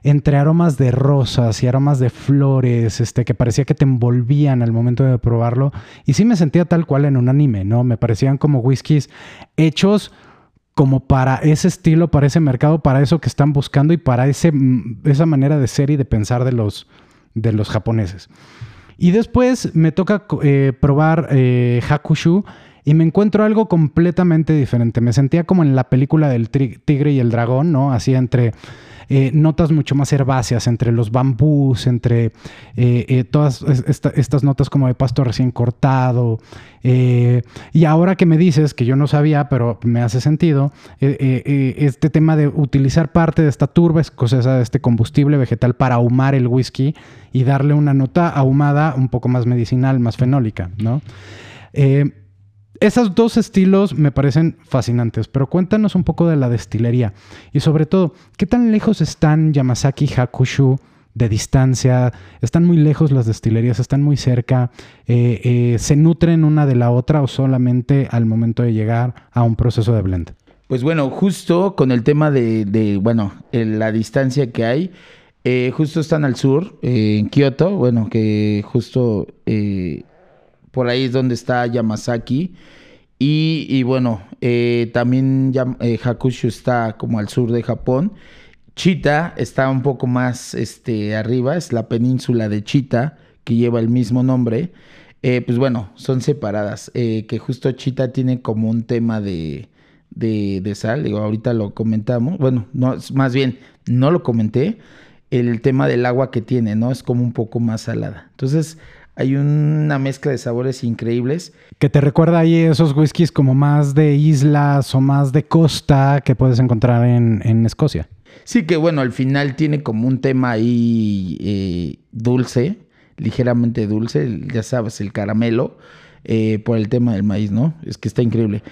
Entre aromas de rosas y aromas de flores, este, que parecía que te envolvían al momento de probarlo. Y sí me sentía tal cual en un anime, ¿no? Me parecían como whiskies hechos como para ese estilo, para ese mercado, para eso que están buscando y para ese, esa manera de ser y de pensar de los, de los japoneses. Y después me toca eh, probar eh, Hakushu y me encuentro algo completamente diferente. Me sentía como en la película del tigre y el dragón, ¿no? Así entre eh, notas mucho más herbáceas, entre los bambús, entre eh, eh, todas esta, estas notas como de pasto recién cortado. y ahora que me dices, que yo no sabía, pero me hace sentido, este tema de utilizar parte de esta turba, de este combustible vegetal para ahumar el whisky y darle una nota ahumada un poco más medicinal, más fenólica, ¿no? Esos dos estilos me parecen fascinantes, pero cuéntanos un poco de la destilería y sobre todo, ¿qué tan lejos están Yamazaki y Hakushu de distancia? ¿Están muy lejos las destilerías? ¿Están muy cerca? Eh, eh, ¿Se nutren una de la otra o solamente al momento de llegar a un proceso de blend? Pues bueno, justo con el tema de, bueno, la distancia que hay, eh, justo están al sur, en Kioto, bueno, que justo eh, por ahí es donde está Yamazaki. Y, bueno, eh, también eh, Hakushu está como al sur de Japón. Chita está un poco más este, arriba, es la península de Chita, que lleva el mismo nombre. Eh, pues bueno, son separadas. Eh, que justo Chita tiene como un tema de, de, de, sal. Digo, ahorita lo comentamos. Bueno, no, más bien, no lo comenté. El tema del agua que tiene, ¿no? Es como un poco más salada. Entonces, hay una mezcla de sabores increíbles. Que te recuerda ahí esos whiskies como más de islas o más de costa que puedes encontrar en, en Escocia. Sí, que bueno, al final tiene como un tema ahí eh, dulce, ligeramente dulce, ya sabes, el caramelo, eh, por el tema del maíz, ¿no? Es que está increíble.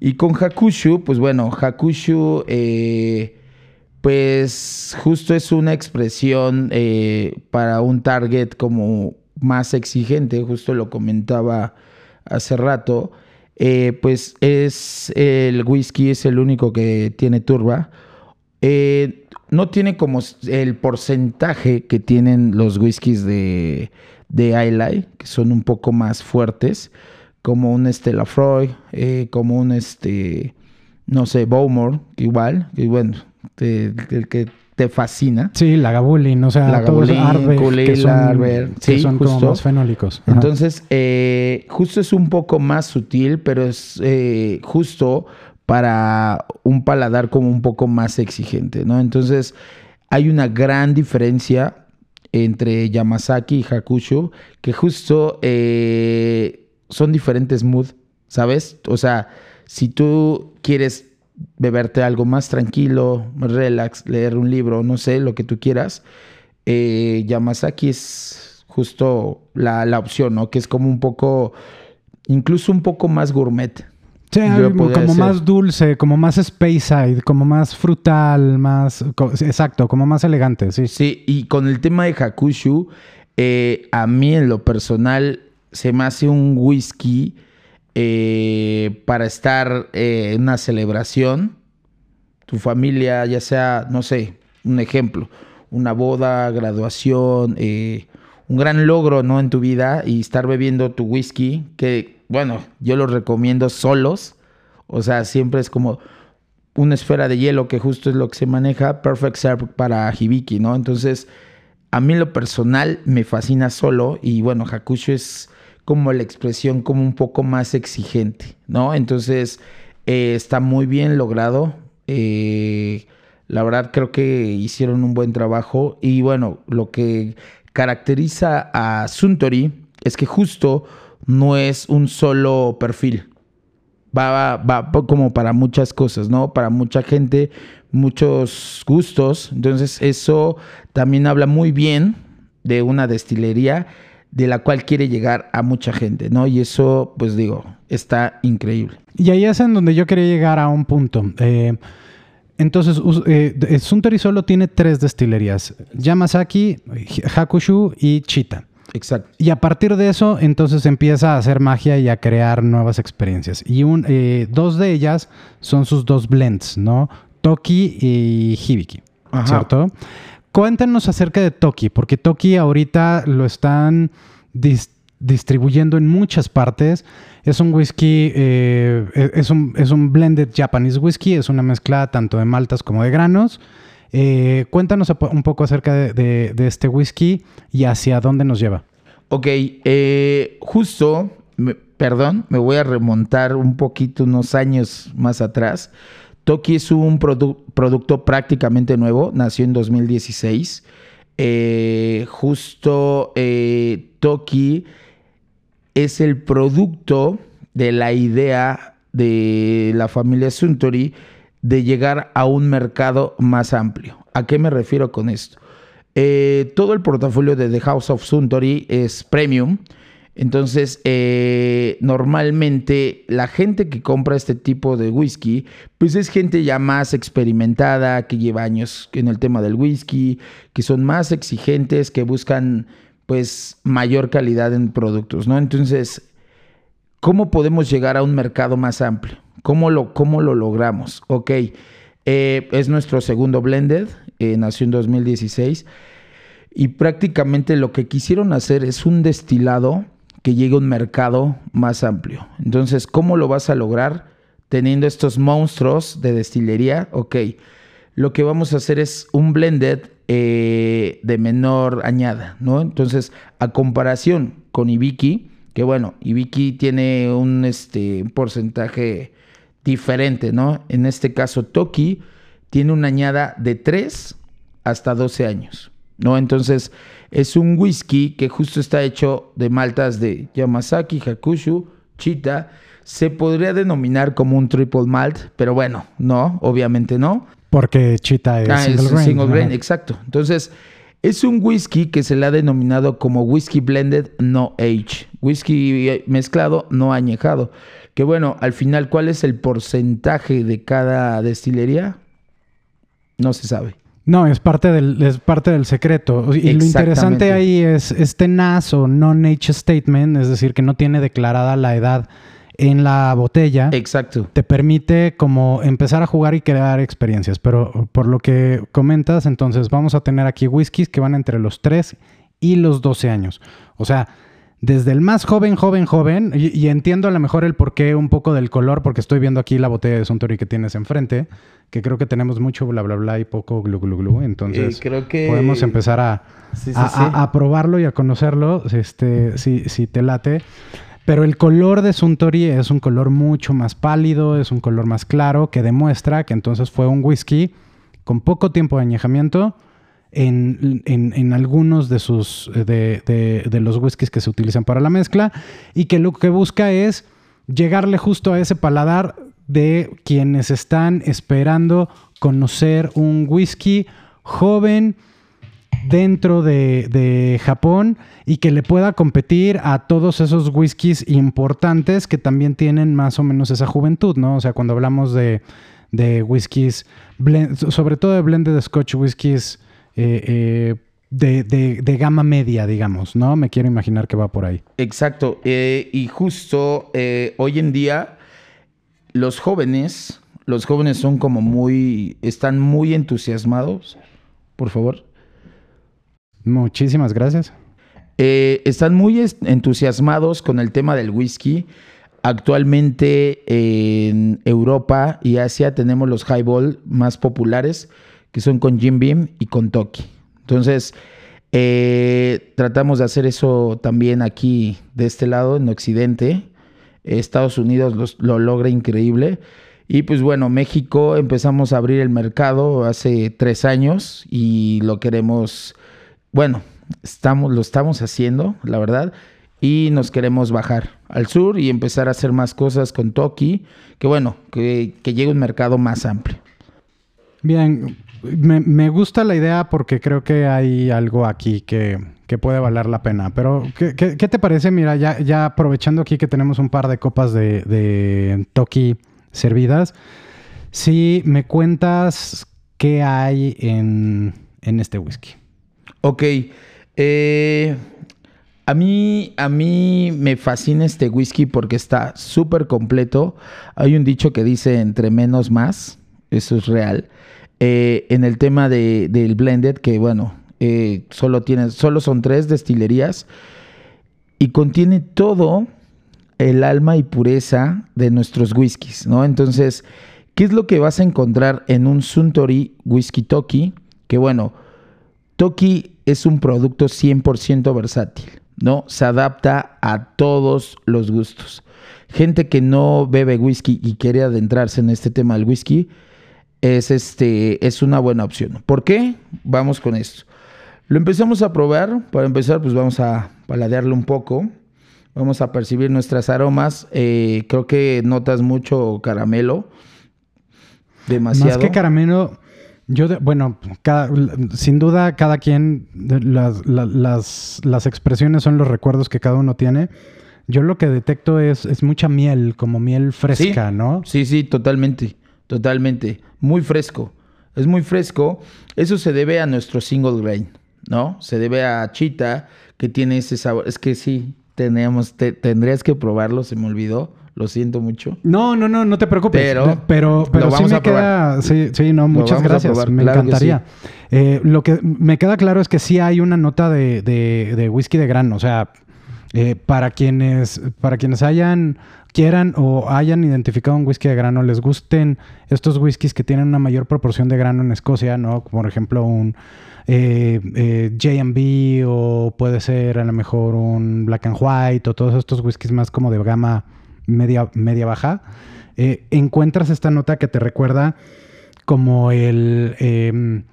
Y con Hakushu, pues bueno, Hakushu, eh, pues justo es una expresión para un target como más exigente, justo lo comentaba hace rato, eh, pues es el whisky, es el único que tiene turba. Eh, no tiene como el porcentaje que tienen los whiskies de, de Islay, que son un poco más fuertes, como un Stella Freud, eh, como un este, no sé, Bowmore, igual, y bueno, el que te fascina. Sí, la gabulin, o sea, la todos gabulin, Arbe, que son, que son como justo. más fenólicos. Ajá. Entonces, eh, justo es un poco más sutil, pero es eh, justo para un paladar como un poco más exigente, ¿no? Entonces, hay una gran diferencia entre Yamazaki y Hakushu, que justo eh, son diferentes mood, ¿sabes? O sea, si tú quieres beberte algo más tranquilo, más relax, leer un libro, no sé, lo que tú quieras, eh, Yamazaki es justo la, la, opción, ¿no? Que es como un poco, incluso un poco más gourmet. Sí, como decir. más dulce, como más space side, como más frutal, más, exacto, como más elegante, sí. Sí, y con el tema de Hakushu, eh, a mí en lo personal se me hace un whisky eh, para estar eh, en una celebración, tu familia, ya sea, no sé, un ejemplo, una boda, graduación, eh, un gran logro, ¿no? En tu vida y estar bebiendo tu whisky, que, bueno, yo lo recomiendo solos, o sea, siempre es como una esfera de hielo, que justo es lo que se maneja, perfect serve para hibiki, ¿no? Entonces, A mí lo personal me fascina solo y bueno, Hakushu es como la expresión como un poco más exigente, ¿no? Entonces eh, está muy bien logrado. Eh, la verdad creo que hicieron un buen trabajo y bueno, lo que caracteriza a Suntory es que justo no es un solo perfil. Va, va, como para muchas cosas, ¿no? Para mucha gente, muchos gustos. Entonces eso también habla muy bien de una destilería de la cual quiere llegar a mucha gente, ¿no? Y eso, pues digo, está increíble. Y ahí es en donde yo quería llegar a un punto. Eh, entonces, eh, Suntory solo tiene tres destilerías: Yamazaki, Hakushu y Chita. Exacto. Y a partir de eso, entonces empieza a hacer magia y a crear nuevas experiencias. Y un, eh, dos de ellas son sus dos blends, ¿no? Toki y Hibiki, ¿cierto? Cuéntanos acerca de Toki, porque Toki ahorita lo están distribuyendo en muchas partes. Es un whisky, eh, e-, es, un, es, un, blended Japanese whisky, es una mezcla tanto de maltas como de granos. Eh, cuéntanos un poco acerca de, este whisky y hacia dónde nos lleva. Ok, eh, justo, perdón, me voy a remontar un poquito, unos años más atrás. Toki es un producto prácticamente nuevo, nació en 2016. Eh, justo Toki es el producto de la idea de la familia Suntory de llegar a un mercado más amplio. ¿A qué me refiero con esto? Eh, todo el portafolio de The House of Suntory es premium. Entonces, eh, normalmente la gente que compra este tipo de whisky, pues es gente ya más experimentada, que lleva años en el tema del whisky, que son más exigentes, que buscan pues mayor calidad en productos, ¿no? Entonces, ¿cómo podemos llegar a un mercado más amplio? ¿Cómo lo, cómo lo logramos? Ok, eh, es nuestro segundo blended, eh, nació en 2016 y prácticamente lo que quisieron hacer es un destilado que llegue un mercado más amplio. Entonces, ¿cómo lo vas a lograr teniendo estos monstruos de destilería? Ok, lo que vamos a hacer es un blended eh, de menor añada, ¿no? Entonces, a comparación con Ibiki, que bueno, Ibiki tiene un, este, porcentaje diferente, ¿no? En este caso, Toki tiene una añada de 3 hasta 12 años, ¿no? Entonces, es un whisky que justo está hecho de maltas de Yamazaki, Hakushu, Chita. Se podría denominar como un triple malt, pero bueno, no, obviamente no. Porque Chita es, ah, single, grain, single grain. Exacto. Entonces, es un whisky que se le ha denominado como whisky blended no age. Whisky mezclado no añejado. Que bueno, al final, ¿cuál es el porcentaje de cada destilería? No se sabe. No, es parte del, es parte del secreto. Y lo interesante ahí es este NAS o non-age statement, es decir, que no tiene declarada la edad en la botella. Exacto. Te permite como empezar a jugar y crear experiencias. Pero por lo que comentas, entonces vamos a tener aquí whiskies que van entre los 3 y los 12 años. O sea, desde el más joven, joven, joven, y, entiendo a lo mejor el porqué un poco del color, porque estoy viendo aquí la botella de Suntory que tienes enfrente, que creo que tenemos mucho bla, bla, bla y poco glu, glu, glu. Entonces, creo que... podemos empezar a, a, probarlo y a conocerlo, este, si, si te late. Pero el color de Suntory es un color mucho más pálido, es un color más claro, que demuestra que entonces fue un whisky con poco tiempo de añejamiento, en, algunos de, sus, de, de, los whiskies que se utilizan para la mezcla y que lo que busca es llegarle justo a ese paladar de quienes están esperando conocer un whisky joven dentro de, de, Japón y que le pueda competir a todos esos whiskies importantes que también tienen más o menos esa juventud, ¿no? O sea, cuando hablamos de, de whiskies, sobre todo de blended scotch whiskies eh, eh, de, gama media, digamos, ¿no? Me quiero imaginar que va por ahí. Exacto. Eh, y justo hoy en día, los jóvenes, los jóvenes son como muy, están muy entusiasmados. Por favor. Muchísimas gracias. están muy entusiasmados con el tema del whisky. Actualmente en Europa y Asia tenemos los highball más populares que son con Jim Beam y con Toki. Entonces, Eh, tratamos de hacer eso también aquí de este lado, en Occidente. Estados Unidos lo logra increíble. Y pues bueno, México empezamos a abrir el mercado hace tres años y lo queremos, bueno, estamos, lo estamos haciendo, la verdad, y nos queremos bajar al sur y empezar a hacer más cosas con Toki, que bueno, que, que llegue un mercado más amplio. Bien, me, gusta la idea porque creo que hay algo aquí que, puede valer la pena. Pero, ¿qué, te parece? Mira, ya, ya aprovechando aquí que tenemos un par de copas de, de Toki servidas, si me cuentas qué hay en, este whisky. Ok. Eh, a, mí, a mí me fascina este whisky porque está súper completo. Hay un dicho que dice entre menos más. Eso es real. Eh, en el tema de, del blended, que bueno, eh, solo, tiene, solo son tres destilerías y contiene todo el alma y pureza de nuestros whiskies, ¿no? Entonces, ¿qué es lo que vas a encontrar en un Suntory Whisky Toki? Que bueno, Toki es un producto 100% versátil, ¿no? Se adapta a todos los gustos. Gente que no bebe whisky y quiere adentrarse en este tema del whisky, es, este, es una buena opción. ¿Por qué? Vamos con esto. Lo empezamos a probar. Para empezar, pues vamos a paladearlo un poco. Vamos a percibir nuestras aromas. Eh, creo que notas mucho caramelo. Demasiado. Más que caramelo, yo, bueno, sin duda cada quien, las, las, expresiones son los recuerdos que cada uno tiene. Yo lo que detecto es, es mucha miel, como miel fresca, ¿no? Sí, sí, totalmente, totalmente muy fresco. Es muy fresco. Eso se debe a nuestro single grain, ¿no? Se debe a Chita, que tiene ese sabor. Es que sí, tenemos, tendrías que probarlo, se me olvidó. Lo siento mucho. No, no, no, no te preocupes. Pero, pero, pero sí me queda. Sí, sí, no, muchas gracias. Me encantaría. Eh, lo que me queda claro es que sí hay una nota de, de, de whisky de grano. O sea, eh, para quienes, para quienes hayan quieran o hayan identificado un whisky de grano, les gusten estos whiskies que tienen una mayor proporción de grano en Escocia, ¿no? Por ejemplo, un eh, eh JB o puede ser a lo mejor un Black and White o todos estos whiskies más como de gama media, media baja. Eh, encuentras esta nota que te recuerda como el. Em,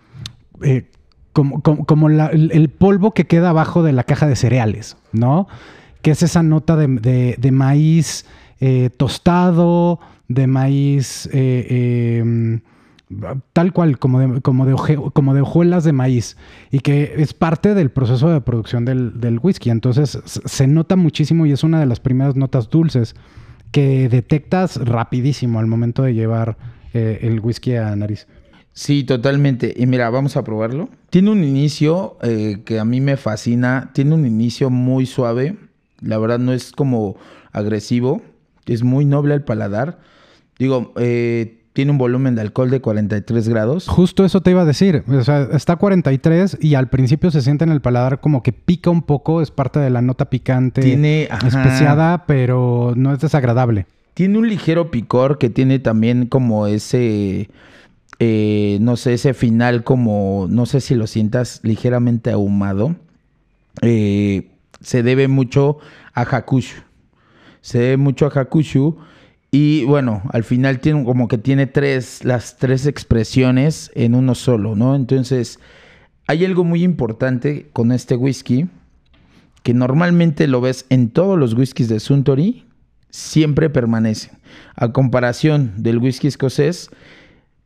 eh, como, como, el polvo que queda abajo de la caja de cereales, ¿no? Que es esa nota de maíz eh, tostado, de maíz, eh, em, tal cual, como de, como, de como de hojuelas de maíz, y que es parte del proceso de producción del, whisky. Entonces se nota muchísimo y es una de las primeras notas dulces que detectas rapidísimo al momento de llevar eh, el whisky a nariz. Sí, totalmente. Y mira, vamos a probarlo. Tiene un inicio que a mí me fascina. Tiene un inicio muy suave. La verdad no es como agresivo es muy noble al paladar. Digo, eh, tiene un volumen de alcohol de 43 grados. Justo eso te iba a decir. O sea, está a 43 y al principio se siente en el paladar como que pica un poco, es parte de la nota picante. Tiene especiada, pero no es desagradable. Tiene un ligero picor que tiene también como ese, eh, no sé, ese final como, no sé si lo sientas ligeramente ahumado. Eh, se debe mucho a Hakushu se ve mucho a Hakushu. Y bueno, al final tiene como que tiene tres, las tres expresiones en uno solo, ¿no? Entonces, hay algo muy importante con este whisky, que normalmente lo ves en todos los whiskies de Suntory, siempre permanece. A comparación del whisky escocés,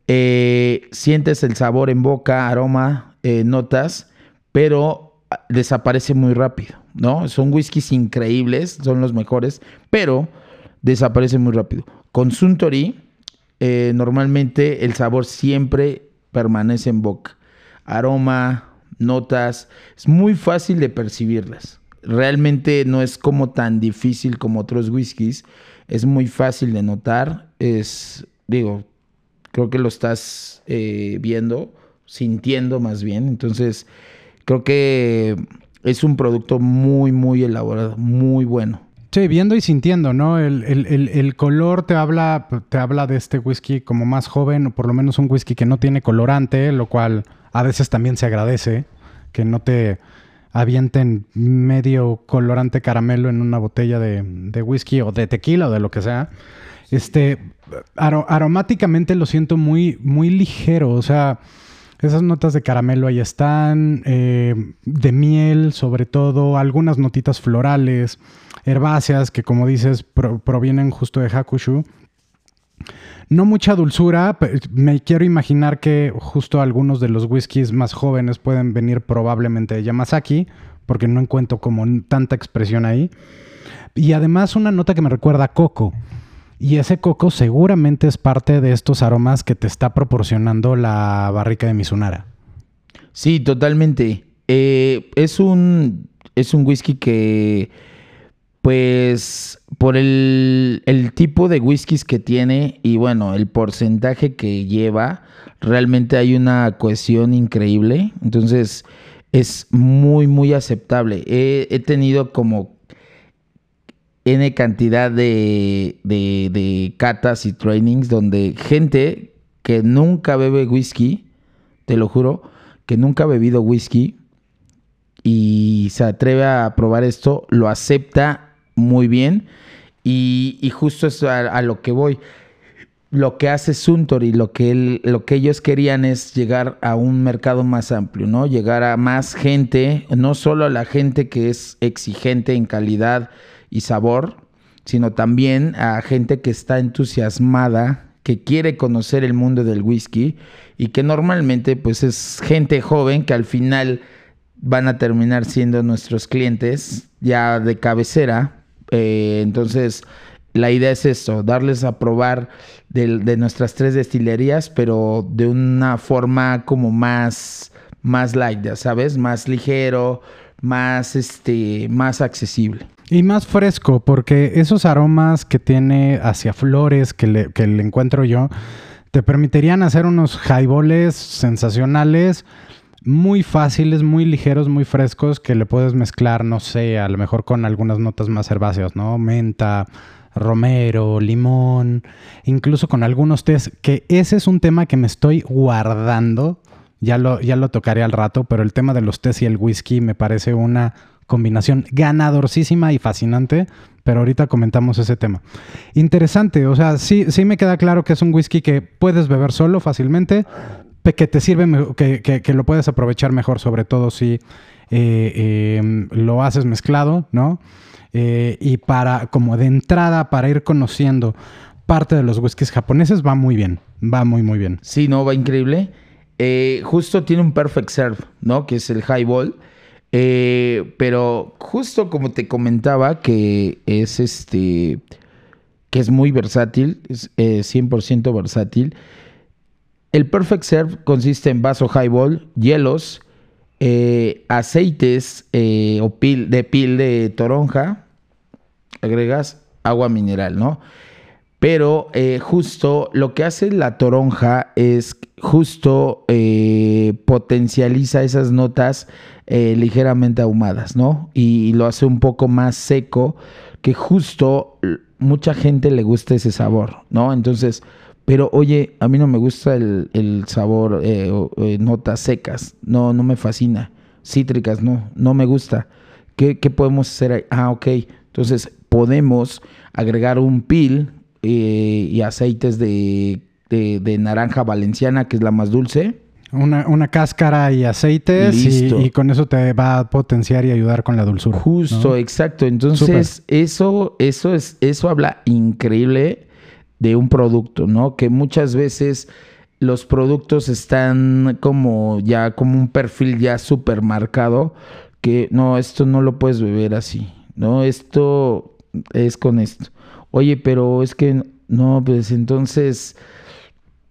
eh, sientes el sabor en boca, aroma, eh, notas, pero desaparece muy rápido. ¿no? Son whiskies increíbles, son los mejores, pero desaparecen muy rápido. Con Suntory, eh, normalmente el sabor siempre permanece en boca. Aroma, notas, es muy fácil de percibirlas. Realmente no es como tan difícil como otros whiskies, es muy fácil de notar. Es, digo, creo que lo estás eh, viendo, sintiendo más bien. Entonces, creo que es un producto muy, muy elaborado, muy bueno. Sí, viendo y sintiendo, ¿no? El, color te habla, te habla de este whisky como más joven, o por lo menos un whisky que no tiene colorante, lo cual a veces también se agradece. que no te avienten medio colorante caramelo en una botella de, de whisky o de tequila o de lo que sea. Este, aro- aromáticamente lo siento muy, muy ligero, o sea, esas notas de caramelo ahí están, eh, de miel sobre todo, algunas notitas florales, herbáceas que como dices pro- provienen justo de Hakushu. No mucha dulzura, me quiero imaginar que justo algunos de los whiskies más jóvenes pueden venir probablemente de Yamazaki, porque no encuentro como tanta expresión ahí. Y además una nota que me recuerda a coco. Y ese coco seguramente es parte de estos aromas que te está proporcionando la barrica de Mizunara. Sí, totalmente. Eh, es un es un whisky que, pues, por el, el tipo de whiskies que tiene y bueno, el porcentaje que lleva, realmente hay una cohesión increíble. Entonces, es muy, muy aceptable. He, he tenido como N cantidad de, de, de catas y trainings donde gente que nunca bebe whisky, te lo juro, que nunca ha bebido whisky y se atreve a probar esto, lo acepta muy bien y, justo es a, lo que voy. Lo que hace Suntory, lo que, lo que ellos querían es llegar a un mercado más amplio, ¿no? Llegar a más gente, no solo a la gente que es exigente en calidad y sabor, sino también a gente que está entusiasmada, que quiere conocer el mundo del whisky y que normalmente pues es gente joven que al final van a terminar siendo nuestros clientes ya de cabecera. Eh, entonces, la idea es esto, darles a probar del- de, nuestras tres destilerías, pero de una forma como más, más light, ya sabes, más ligero, más, este, más accesible. Y más fresco, porque esos aromas que tiene hacia flores que le, encuentro yo, te permitirían hacer unos highballs sensacionales, muy fáciles, muy ligeros, muy frescos, que le puedes mezclar, no sé, a lo mejor con algunas notas más herbáceas, ¿no? Menta, romero, limón, incluso con algunos tés, que ese es un tema que me estoy guardando. Ya lo, ya lo tocaré al rato, pero el tema de los tés y el whisky me parece una combinación ganadorcísima y fascinante, pero ahorita comentamos ese tema. Interesante, o sea, sí, sí me queda claro que es un whisky que puedes beber solo fácilmente, que te sirve, que, que- lo puedes aprovechar mejor, sobre todo si eh, eh, lo haces mezclado, ¿no? Eh, y para, como de entrada, para ir conociendo parte de los whiskies japoneses, va muy bien, va muy, muy bien. Sí, no, va increíble. Eh, justo tiene un perfect serve, ¿no? Que es el highball. Eh, pero justo como te comentaba, que es este. que es muy versátil, es eh, 100% versátil. El perfect serve consiste en vaso highball, hielos, eh, aceites eh, o pil de pil de toronja, agregas agua mineral, ¿no? Pero justo lo que hace la toronja es justo potencializa esas notas eh, ligeramente ahumadas, ¿no? Y, lo hace un poco más seco, que justo mucha gente le gusta ese sabor, ¿no? Entonces, pero oye, a mí no me gusta el, el sabor, eh, eh, notas secas, no, no me fascina. Cítricas, no, no me gusta. ¿Qué, qué podemos hacer ahí? Ah, ok. Entonces podemos agregar un pil y aceites de- de naranja valenciana, que es la más dulce. Una, una cáscara y aceites y, y con eso te va a potenciar y ayudar con la dulzura. Justo, ¿no? exacto. Entonces, eso, eso es, eso habla increíble de un producto, ¿no? Que muchas veces los productos están como ya, como un perfil ya súper marcado, que no, esto no lo puedes beber así, ¿no? Esto es con esto. Oye, pero es que no, pues entonces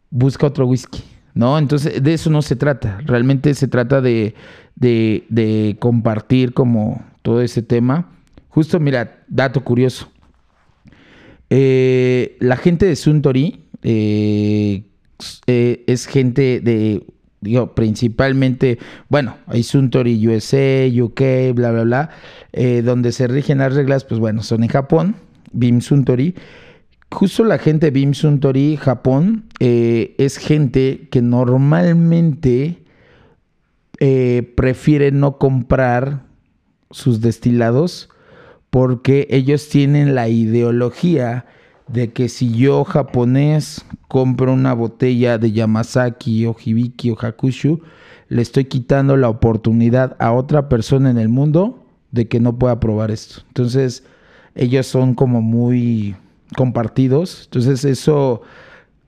busca otro whisky, ¿no? Entonces, de eso no se trata. Realmente se trata de, de, compartir como todo ese tema. Justo, mira, dato curioso. Eh, la gente de Suntory eh, eh, es gente de, digo, principalmente, bueno, hay Suntory USA, UK, bla, bla, bla, eh, donde se rigen las reglas, pues bueno, son en Japón, BIM Suntory. Justo la gente de BIM Suntory, Japón, eh, es gente que normalmente eh, prefieren no comprar sus destilados porque ellos tienen la ideología de que si yo japonés compro una botella de Yamazaki o Hibiki o Hakushu, le estoy quitando la oportunidad a otra persona en el mundo de que no pueda probar esto. Entonces, ellos son como muy compartidos. Entonces, eso,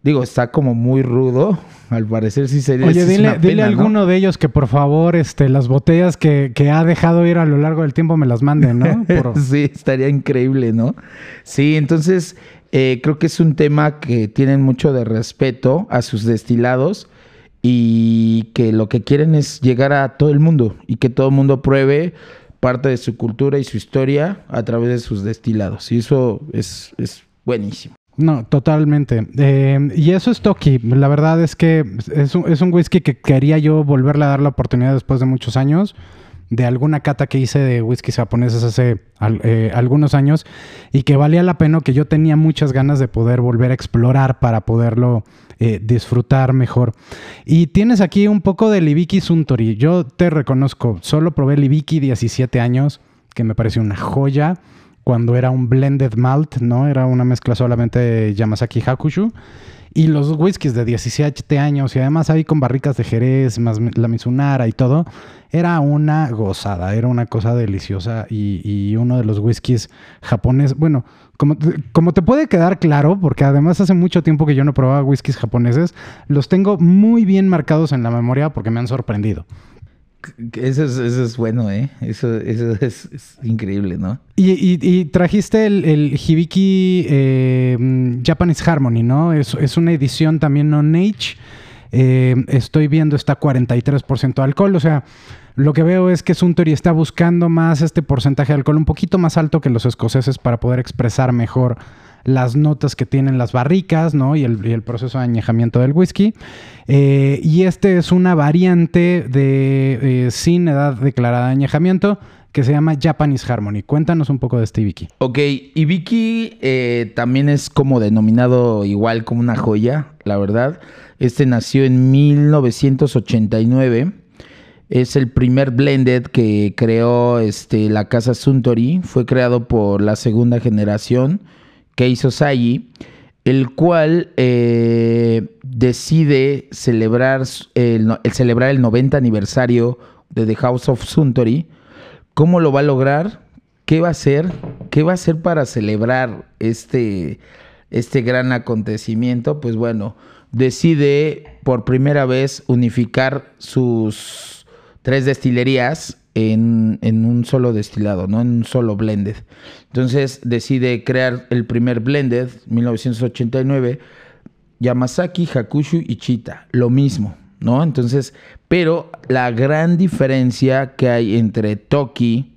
digo, está como muy rudo. *laughs* Al parecer sí sería Oye, dile, una dile a ¿no? alguno de ellos que por favor este, las botellas que, que ha dejado ir a lo largo del tiempo me las manden, ¿no? *laughs* Por- sí, estaría increíble, ¿no? Sí, entonces eh, creo que es un tema que tienen mucho de respeto a sus destilados y que lo que quieren es llegar a todo el mundo y que todo el mundo pruebe parte de su cultura y su historia a través de sus destilados. Y eso es, es buenísimo. No, totalmente. Eh, y eso es Toki. La verdad es que es un, es un whisky que quería yo volverle a dar la oportunidad después de muchos años. De alguna cata que hice de whiskies japoneses hace eh, algunos años y que valía la pena, que yo tenía muchas ganas de poder volver a explorar para poderlo eh, disfrutar mejor. Y tienes aquí un poco de Libiki Suntory. Yo te reconozco, solo probé Libiki 17 años, que me pareció una joya cuando era un blended malt, ¿no? Era una mezcla solamente de Yamazaki Hakushu. Y los whiskies de 17 años y además ahí con barricas de Jerez, más la Mizunara y todo, era una gozada, era una cosa deliciosa y, y uno de los whiskies japoneses, bueno, como, como te puede quedar claro, porque además hace mucho tiempo que yo no probaba whiskies japoneses, los tengo muy bien marcados en la memoria porque me han sorprendido. Eso es, eso es bueno, ¿eh? Eso, eso *laughs* es, increíble, ¿no? Y, y- y trajiste el, el Hibiki eh, mm, Japanese Harmony, ¿no? Es, es una edición también non-age. Eh, estoy viendo está 43% de alcohol, o sea, lo que veo es que Suntory está buscando más este porcentaje de alcohol un poquito más alto que los escoceses para poder expresar mejor las notas que tienen las barricas, ¿no? Y el, proceso de añejamiento del whisky. Eh, y este es una variante de eh, sin edad declarada de añejamiento que se llama Japanese Harmony. Cuéntanos un poco de este Ibiki. Ok, Vicky eh, también es como denominado igual como una joya, la verdad. Este nació en 1989. Es el primer blended que creó este, la casa Suntory. Fue creado por la segunda generación, Keiso Sayi, el cual eh, decide celebrar el celebrar el 90 aniversario de The House of Suntory. ¿Cómo lo va a lograr? ¿Qué va a hacer? ¿Qué va a hacer para celebrar este, este gran acontecimiento? Pues bueno, decide por primera vez unificar sus tres destilerías en, en un solo destilado, ¿no? En un solo blended. Entonces decide crear el primer blended, 1989, Yamazaki, Hakushu y Chita, lo mismo, ¿no? Entonces, pero la gran diferencia que hay entre Toki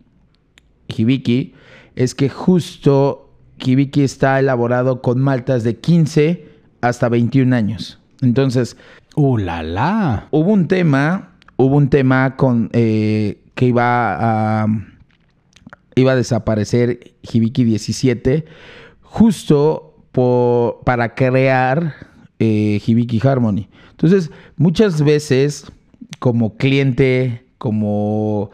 y Hibiki es que justo Hibiki está elaborado con maltas de 15 hasta 21 años. Entonces, ¡Uh, la, la! hubo un tema, hubo un tema con eh, que iba a iba a desaparecer Hibiki 17 justo para crear eh, Hibiki Harmony. Entonces, muchas veces como cliente, como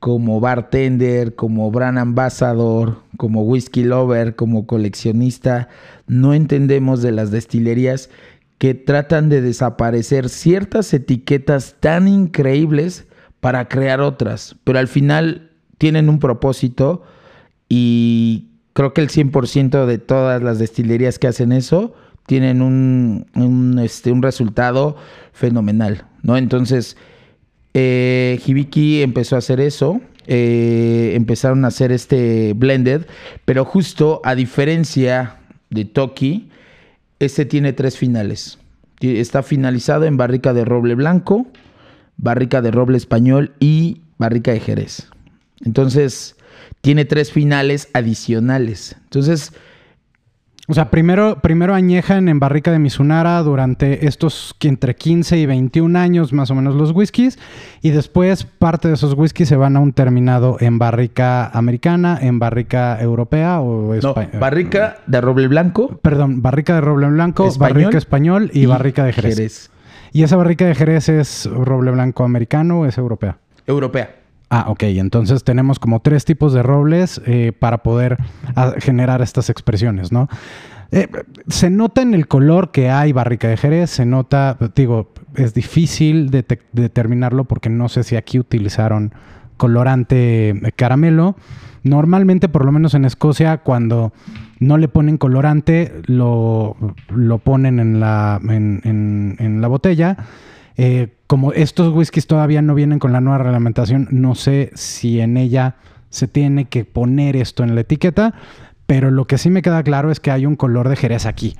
como bartender, como brand ambassador, como whisky lover, como coleccionista, no entendemos de las destilerías que tratan de desaparecer ciertas etiquetas tan increíbles para crear otras, pero al final tienen un propósito y creo que el 100% de todas las destilerías que hacen eso tienen un, un, este, un resultado fenomenal, ¿no? Entonces, eh, Hibiki empezó a hacer eso, eh, empezaron a hacer este blended, pero justo a diferencia de Toki, este tiene tres finales. Está finalizado en barrica de roble blanco, barrica de roble español y barrica de jerez. Entonces, tiene tres finales adicionales. Entonces, O sea, primero, primero añejan en barrica de Mizunara durante estos entre 15 y 21 años más o menos los whiskies y después parte de esos whiskies se van a un terminado en barrica americana, en barrica europea o no, espa- barrica de roble blanco, Perdón, barrica de roble blanco, Español barrica español y, barrica de Jerez. ¿Y esa barrica de Jerez es roble blanco americano o es europea? Europea. Ah, ok. Entonces tenemos como tres tipos de robles eh, para poder ah, generar estas expresiones, ¿no? Eh, se nota en el color que hay barrica de Jerez, se nota, digo, es difícil de determinarlo porque no sé si aquí utilizaron colorante eh, caramelo. Normalmente, por lo menos en Escocia, cuando no le ponen colorante, lo, lo ponen en la, en, en, la botella. Eh, como estos whiskies todavía no vienen con la nueva reglamentación, no sé si en ella se tiene que poner esto en la etiqueta, pero lo que sí me queda claro es que hay un color de Jerez aquí.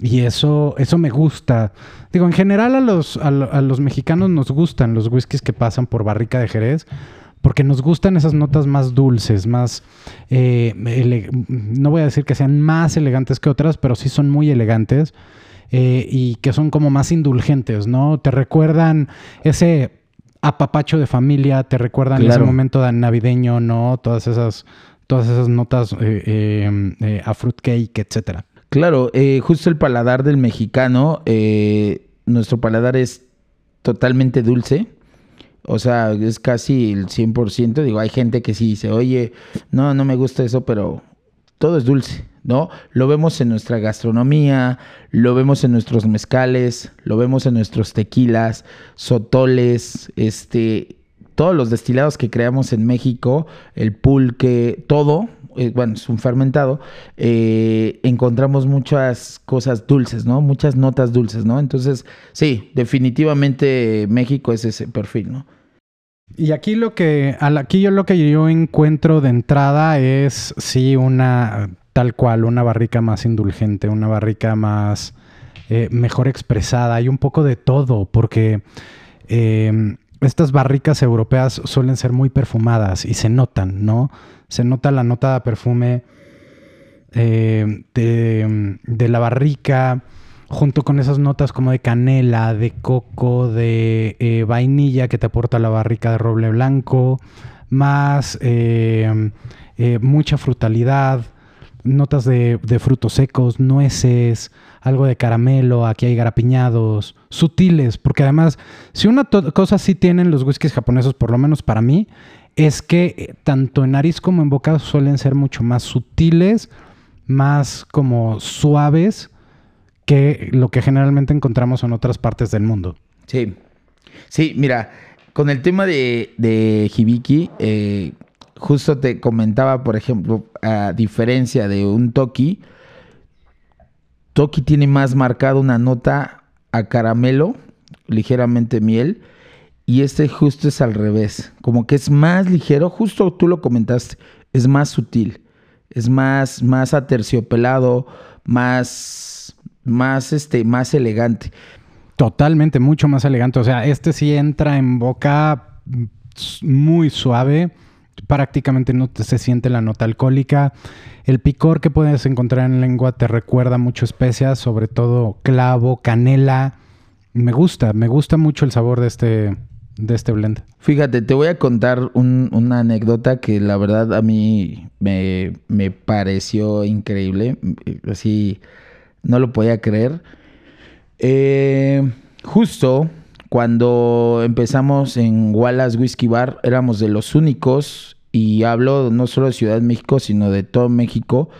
Y eso, eso me gusta. Digo, en general a los, a, los mexicanos nos gustan los whiskies que pasan por barrica de Jerez, porque nos gustan esas notas más dulces, más... Eh, no voy a decir que sean más elegantes que otras, pero sí son muy elegantes eh, y que son como más indulgentes, ¿no? Te recuerdan ese apapacho de familia, te recuerdan ese momento navideño, ¿no? Todas esas todas esas notas eh, eh, eh, a fruitcake, etcétera. Claro, justo el paladar del mexicano, nuestro paladar es totalmente dulce. O sea, es casi el 100%. Digo, hay gente que sí dice, oye, no, no me gusta eso, pero todo es dulce, ¿no? Lo vemos en nuestra gastronomía, lo vemos en nuestros mezcales, lo vemos en nuestros tequilas, sotoles, este, todos los destilados que creamos en México, el pulque, todo, eh, bueno, es un fermentado, eh, encontramos muchas cosas dulces, ¿no? Muchas notas dulces, ¿no? Entonces, sí, definitivamente México es ese perfil, ¿no? Y aquí lo que, aquí yo lo que yo encuentro de entrada es, sí, una, tal cual, una barrica más indulgente, una barrica más, eh, mejor expresada, hay un poco de todo, porque estas barricas europeas suelen ser muy perfumadas y se notan, ¿no? Se nota la nota de perfume eh, de, la barrica junto con esas notas como de canela, de coco, de eh, vainilla que te aporta la barrica de roble blanco, más eh, mucha frutalidad, notas de, frutos secos, nueces, algo de caramelo, aquí hay garapiñados, sutiles, porque además, si una cosa sí tienen los whiskies japoneses, por lo menos para mí, es que eh, tanto en nariz como en boca suelen ser mucho más sutiles, más como suaves que lo que generalmente encontramos en otras partes del mundo. Sí, sí, mira, con el tema de, de Hibiki, eh, justo te comentaba, por ejemplo, a diferencia de un Toki, Toki tiene más marcado una nota a caramelo, ligeramente miel, y este justo es al revés, como que es más ligero, justo tú lo comentaste, es más sutil, es más, más aterciopelado, más, más, este, más elegante. Totalmente, mucho más elegante. O sea, este sí entra en boca muy suave prácticamente no se siente la nota alcohólica. El picor que puedes encontrar en lengua te recuerda mucho especias, sobre todo clavo, canela. Me gusta, me gusta mucho el sabor de este, de este blend. Fíjate, te voy a contar una anécdota que la verdad a mí me, me pareció increíble. Así no lo podía creer. Eh, justo cuando empezamos en Wallace Whiskey Bar, éramos de los únicos, y hablo no solo de Ciudad de México, sino de todo México,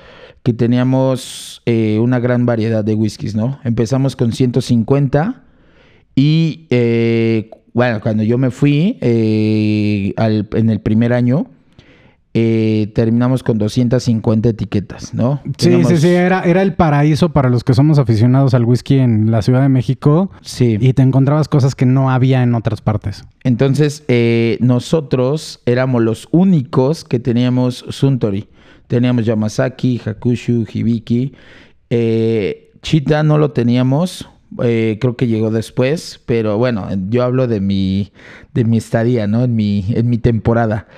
que teníamos eh, una gran variedad de whiskies, ¿no? Empezamos con 150 y, eh, bueno, cuando yo me fui eh, en el primer año, eh, terminamos con 250 etiquetas, ¿no? Sí, sí, sí, era, era el paraíso para los que somos aficionados al whisky en la Ciudad de México. Sí. Y te encontrabas cosas que no había en otras partes. Entonces, eh, nosotros éramos los únicos que teníamos Suntory. Teníamos Yamazaki, Hakushu, Hibiki. Eh, Chita no lo teníamos, creo que llegó después, pero bueno, yo hablo de mi, de mi estadía, ¿no? En mi, en mi temporada.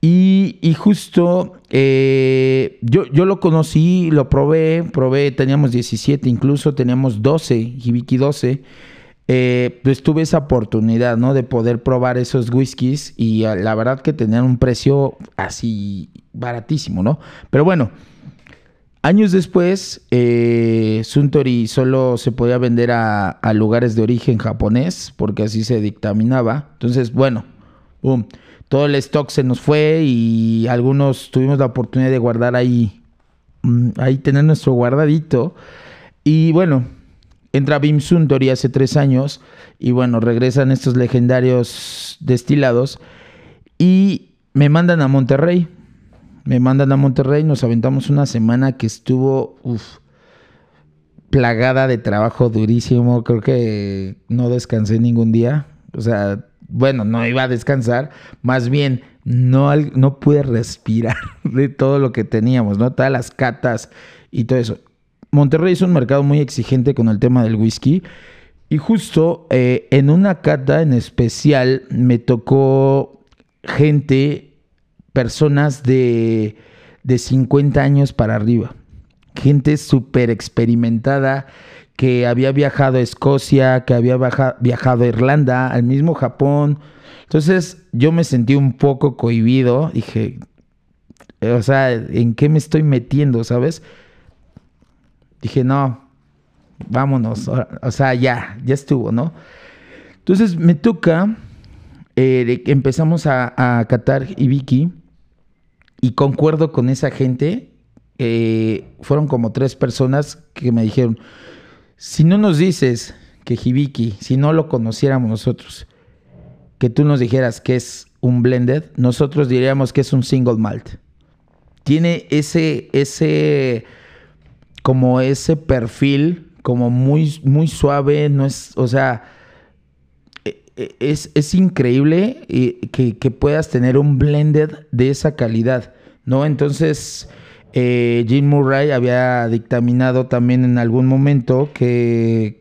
Y, justo eh, yo, yo lo conocí, lo probé, probé, teníamos 17, incluso teníamos 12, Hibiki 12. Eh, pues tuve esa oportunidad, ¿no? De poder probar esos whiskies y ah, la verdad que tenían un precio así baratísimo, ¿no? Pero bueno, Años después, eh, Suntory solo se podía vender a, a lugares de origen japonés, porque así se dictaminaba. Entonces, bueno, boom, todo el stock se nos fue y algunos tuvimos la oportunidad de guardar ahí, mm, ahí tener nuestro guardadito. Y bueno, entra Bim Suntory hace tres años y bueno, regresan estos legendarios destilados y me mandan a Monterrey me mandan a Monterrey, nos aventamos una semana que estuvo plagada de trabajo durísimo. Creo que no descansé ningún día. O sea, bueno, no iba a descansar. Más bien, no, no pude respirar *laughs* de todo lo que teníamos, ¿no? Todas las catas y todo eso. Monterrey es un mercado muy exigente con el tema del whisky. Y justo eh, en una cata en especial me tocó gente personas de, de 50 años para arriba. Gente súper experimentada que había viajado a Escocia, que había viajado a Irlanda, al mismo Japón. Entonces yo me sentí un poco cohibido. Dije, o sea, ¿en qué me estoy metiendo, sabes? Dije, no, vámonos. O sea, ya, ya estuvo, ¿no? Entonces me toca, eh, empezamos a, a catar Ibiki y concuerdo con esa gente. Eh, fueron como tres personas que me dijeron, si no nos dices que Hibiki, si no lo conociéramos nosotros, que tú nos dijeras que es un blended, nosotros diríamos que es un single malt. Tiene ese, ese, como ese perfil, como muy, muy suave, no es, o sea, e, es, increíble eh, que, puedas tener un blended de esa calidad, ¿no? Entonces, eh, Jim Murray había dictaminado también en algún momento que,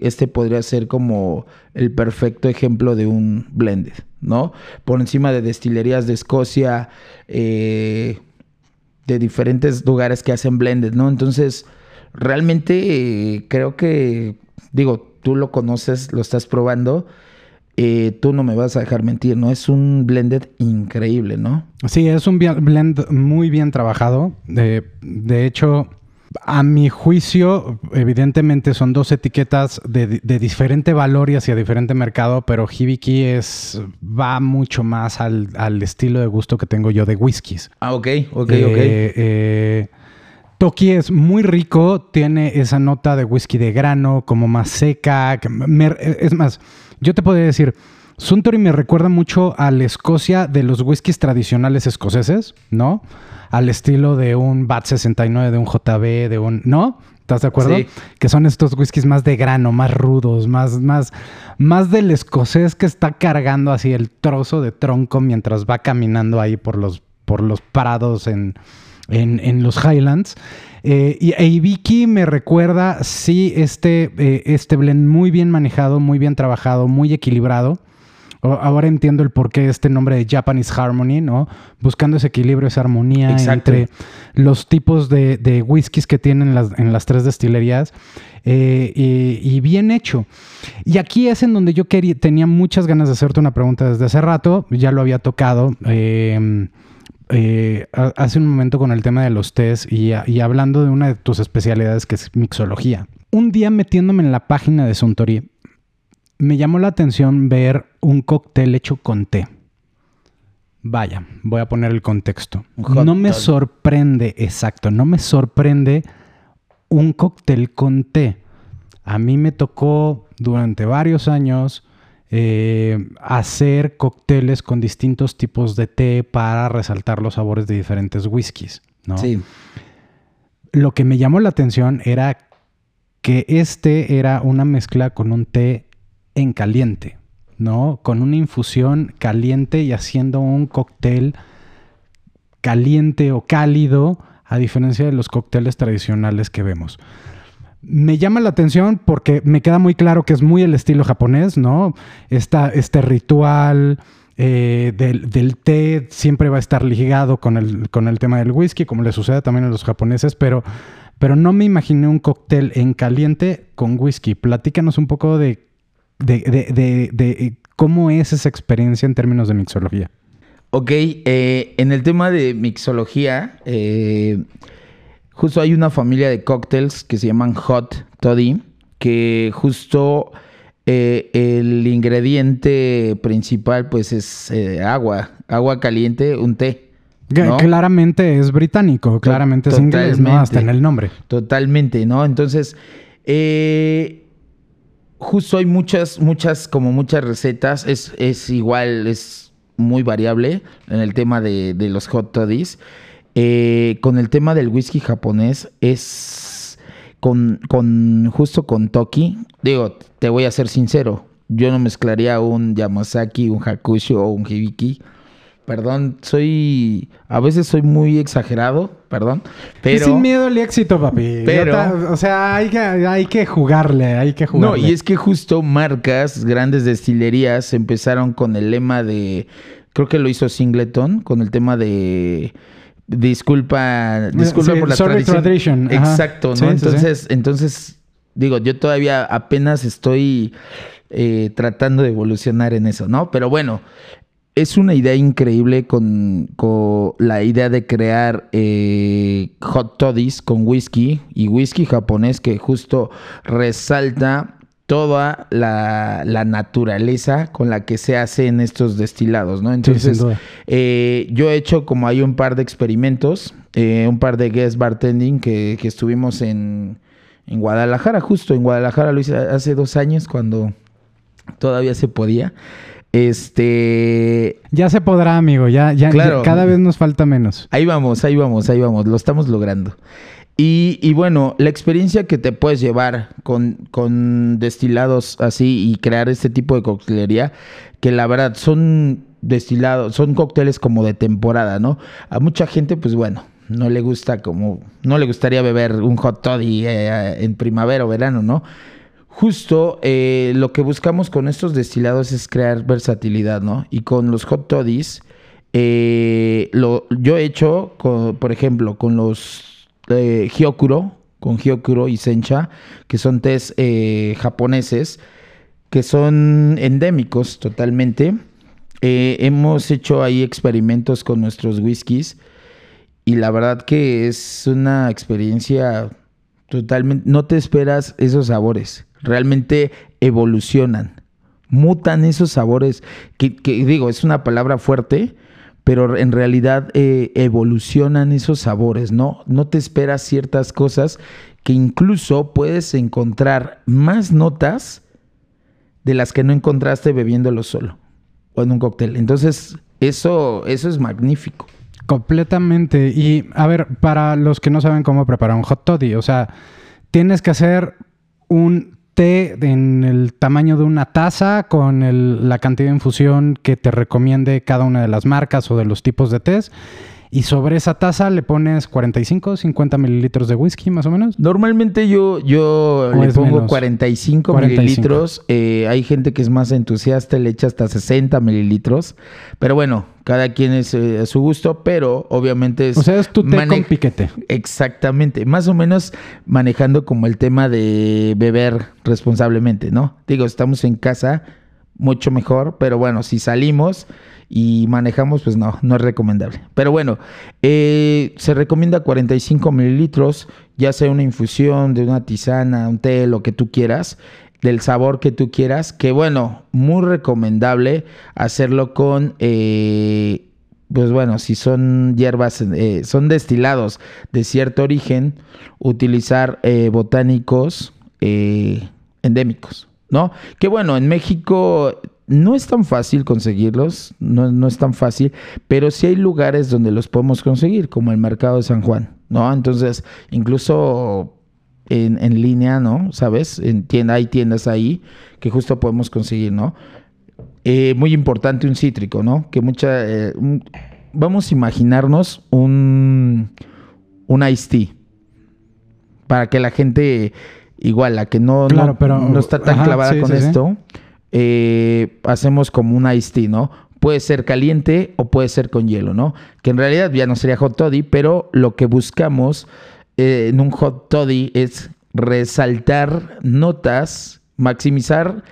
este podría ser como el perfecto ejemplo de un blended, ¿no? Por encima de destilerías de Escocia, eh, de diferentes lugares que hacen blended, ¿no? Entonces, realmente creo que, digo, tú lo conoces, lo estás probando eh, tú no me vas a dejar mentir, ¿no? Es un blended increíble, ¿no? Sí, es un blend muy bien trabajado. de hecho, a mi juicio, evidentemente son dos etiquetas de, diferente valor y hacia diferente mercado, pero Hibiki es, va mucho más al, estilo de gusto que tengo yo de whiskies. Ah, ok, ok, eh, ok. Eh, Toki es muy rico, tiene esa nota de whisky de grano, como más seca. es más, yo te podría decir, Suntory me recuerda mucho a la Escocia de los whiskies tradicionales escoceses, ¿no? Al estilo de un BAT 69, de un JB, de un... ¿No? ¿Estás de acuerdo? Sí. Que son estos whiskies más de grano, más rudos, más, más, más del escocés que está cargando así el trozo de tronco mientras va caminando ahí por los, por los prados en, en, los Highlands. Eh, y Ibiki me recuerda, sí, este, eh, este blend muy bien manejado, muy bien trabajado, muy equilibrado. Ahora entiendo el porqué este nombre de Japanese Harmony, ¿no? Buscando ese equilibrio, esa armonía entre los tipos de, de whiskies que tienen las, en las tres destilerías. Eh, y, bien hecho. Y aquí es en donde yo quería, tenía muchas ganas de hacerte una pregunta desde hace rato, ya lo había tocado. Eh, eh, hace un momento con el tema de los test y, hablando de una de tus especialidades que es mixología. Un día metiéndome en la página de Suntory, me llamó la atención ver un cóctel hecho con té. Vaya, voy a poner el contexto. No me sorprende, exacto, no me sorprende un cóctel con té. A mí me tocó durante varios años eh, hacer cócteles con distintos tipos de té para resaltar los sabores de diferentes whiskies, ¿no? Sí. Lo que me llamó la atención era que este era una mezcla con un té en caliente, ¿no? Con una infusión caliente y haciendo un cóctel caliente o cálido, a diferencia de los cócteles tradicionales que vemos me llama la atención porque me queda muy claro que es muy el estilo japonés, ¿no? este ritual eh, del, té siempre va a estar ligado con el, con el tema del whisky, como le sucede también a los japoneses, pero, pero no me imaginé un cóctel en caliente con whisky. Platícanos un poco de, de, cómo es esa experiencia en términos de mixología. Ok, eh, en el tema de mixología, eh, justo hay una familia de cócteles que se llaman Hot Toddy, que justo eh, el ingrediente principal pues es eh, agua, agua caliente, un té. Claramente es británico, claramente es inglés, ¿no? Hasta en el nombre. Totalmente, ¿no? Entonces, eh, justo hay muchas, muchas, como muchas recetas. Es, es igual, es muy variable en el tema de, de los hot toddies. Eh, con el tema del whisky japonés es con, con justo con Toki. Digo, te voy a ser sincero. Yo no mezclaría un Yamazaki, un Hakusho o un Hibiki. Perdón, soy. A veces soy muy exagerado, perdón. Pero. Sin miedo al éxito, papi. Pero- o sea, hay que, hay que jugarle, hay que No, jugarle. y es que justo marcas, grandes destilerías empezaron con el lema de. Creo que lo hizo Singleton, con el tema de. Disculpa, disculpa Sí, por la sorry tradición. tradition. Exacto, ¿no? Sí, sí, sí. entonces, entonces, digo, yo todavía apenas estoy eh, tratando de evolucionar en eso, ¿no? Pero bueno, es una idea increíble con, con la idea de crear eh, hot toddies con whisky y whisky japonés que justo resalta toda la, la naturaleza con la que se hacen estos destilados, ¿no? Entonces, eh, yo he hecho como hay un par de experimentos, eh, un par de guest bartending que, que estuvimos en, en Guadalajara, justo en Guadalajara, lo hice hace dos años cuando todavía se podía. Este, Ya se podrá, amigo. Ya, ya, Claro. ya cada vez nos falta menos. Ahí vamos, ahí vamos, ahí vamos, lo estamos logrando. Y, bueno, la experiencia que te puedes llevar con, destilados así y crear este tipo de coctelería, que la verdad son destilados, son cócteles como de temporada, ¿no? A mucha gente, pues bueno, no le gusta como, no le gustaría beber un hot toddy eh, en primavera o verano, ¿no? Justo eh, lo que buscamos con estos destilados es crear versatilidad, ¿no? Y con los hot toddies, eh, yo he hecho, por ejemplo, con los eh, Hyokuro, con Hyokuro y Sencha, que son tés eh, japoneses, que son endémicos totalmente. Eh, hemos hecho ahí experimentos con nuestros whiskies y la verdad que es una experiencia totalmente... No te esperas esos sabores, realmente evolucionan, mutan esos sabores, que digo, es una palabra fuerte, pero en realidad eh, evolucionan esos sabores, ¿no? No te esperas ciertas cosas que incluso puedes encontrar más notas de las que no encontraste bebiéndolo solo o en un cóctel. Entonces, eso, eso es magnífico. Completamente. Y a ver, para los que no saben cómo preparar un hot toddy, o sea, tienes que hacer un té en el tamaño de una taza con el- la cantidad de infusión que te recomiende cada una de las marcas o de los tipos de tés. Y sobre esa taza le pones 45, 50 mililitros de whisky más o menos. Normalmente yo, yo ¿O le pongo menos? 45, 45. mililitros. Eh, hay gente que es más entusiasta, le echa hasta 60 mililitros. Pero bueno, cada quien es eh, a su gusto, pero obviamente es... O sea, es tu té con piquete. Exactamente, más o menos manejando como el tema de beber responsablemente, ¿no? Digo, estamos en casa, mucho mejor, pero bueno, si salimos y manejamos, pues no, no es recomendable. Pero bueno, eh, se recomienda 45 mililitros, ya sea una infusión de una tisana, un té, lo que tú quieras, del sabor que tú quieras, que bueno, muy recomendable hacerlo con... eh, pues bueno, si son hierbas, eh, son destilados de cierto origen, utilizar eh, botánicos endémicos, ¿no? Que bueno, en México no es tan fácil conseguirlos, no, no es tan fácil, pero sí hay lugares donde los podemos conseguir, como el mercado de San Juan, ¿no? Entonces, incluso en, en línea, ¿no? ¿Sabes? En tienda, hay tiendas ahí que justo podemos conseguir, ¿no? Eh, muy importante un cítrico, ¿no? Que mucha... eh, un- vamos a imaginarnos un, un iced tea. Para que la gente, igual, la que no, Claro, no, pero- no está tan ajá, clavada sí, con sí, sí. esto, eh, hacemos como un iced tea, ¿no? Puede ser caliente o puede ser con hielo, ¿no? Que en realidad ya no sería hot toddy, pero lo que buscamos eh, en un hot toddy es resaltar notas, maximizar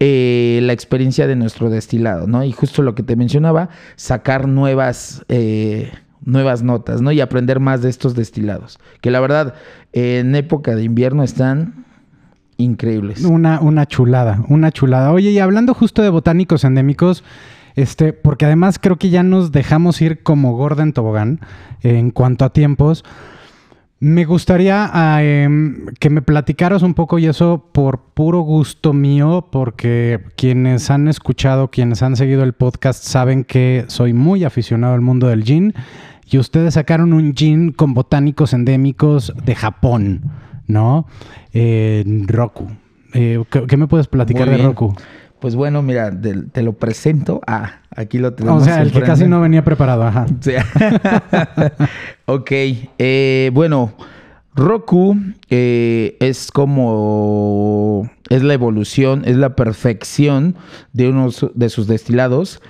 eh, la experiencia de nuestro destilado, ¿no? Y justo lo que te mencionaba, sacar nuevas, eh, nuevas notas, ¿no? Y aprender más de estos destilados. Que la verdad, en época de invierno están increíbles. Una, una chulada, una chulada. Oye, y hablando justo de botánicos endémicos, este, porque además creo que ya nos dejamos ir como Gordon Tobogán en cuanto a tiempos. Me gustaría ah, em, que me platicaras un poco y eso por puro gusto mío, porque quienes han escuchado, quienes han seguido el podcast saben que soy muy aficionado al mundo del gin y ustedes sacaron un gin con botánicos endémicos de Japón, ¿no? Roku. Eh, ¿qué, me puedes platicar de Roku? Pues bueno, mira, te, lo presento. Ah, aquí lo tenemos. O sea, el que casi no venía preparado, ajá. *laughs* *laughs* ok, eh, bueno, Roku eh, es como, es la evolución, es la perfección de uno de sus destilados.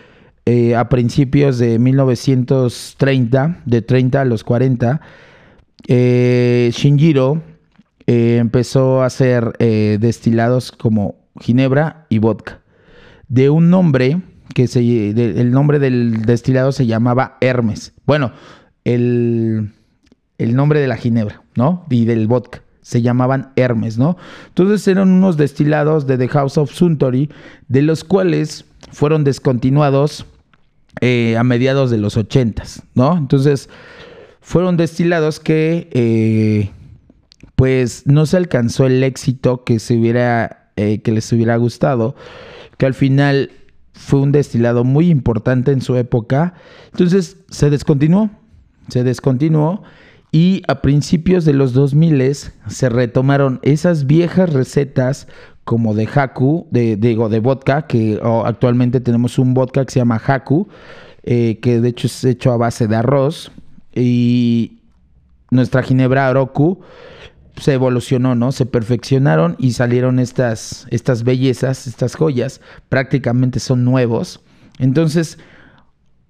Eh, a principios de 1930, de 30 a los 40, Shinjiro empezó a hacer destilados como ginebra y vodka. De un nombre que se, el nombre del destilado se llamaba Hermes. Bueno, el, el nombre de la ginebra, ¿no? Y del vodka se llamaban Hermes, ¿no? Entonces eran unos destilados de The House of Suntory, de los cuales fueron descontinuados eh, a mediados de los ochentas, ¿no? Entonces fueron destilados que eh, pues no se alcanzó el éxito que se hubiera eh, que les hubiera gustado, que al final fue un destilado muy importante en su época. Entonces se descontinuó, se descontinuó y a principios de los 2000 se retomaron esas viejas recetas como de Haku, de, digo, de vodka, que actualmente tenemos un vodka que se llama Haku, eh, que de hecho es hecho a base de arroz, y nuestra ginebra Oroku se evolucionó, ¿no? Se perfeccionaron y salieron estas, estas bellezas, estas joyas, prácticamente son nuevos. Entonces,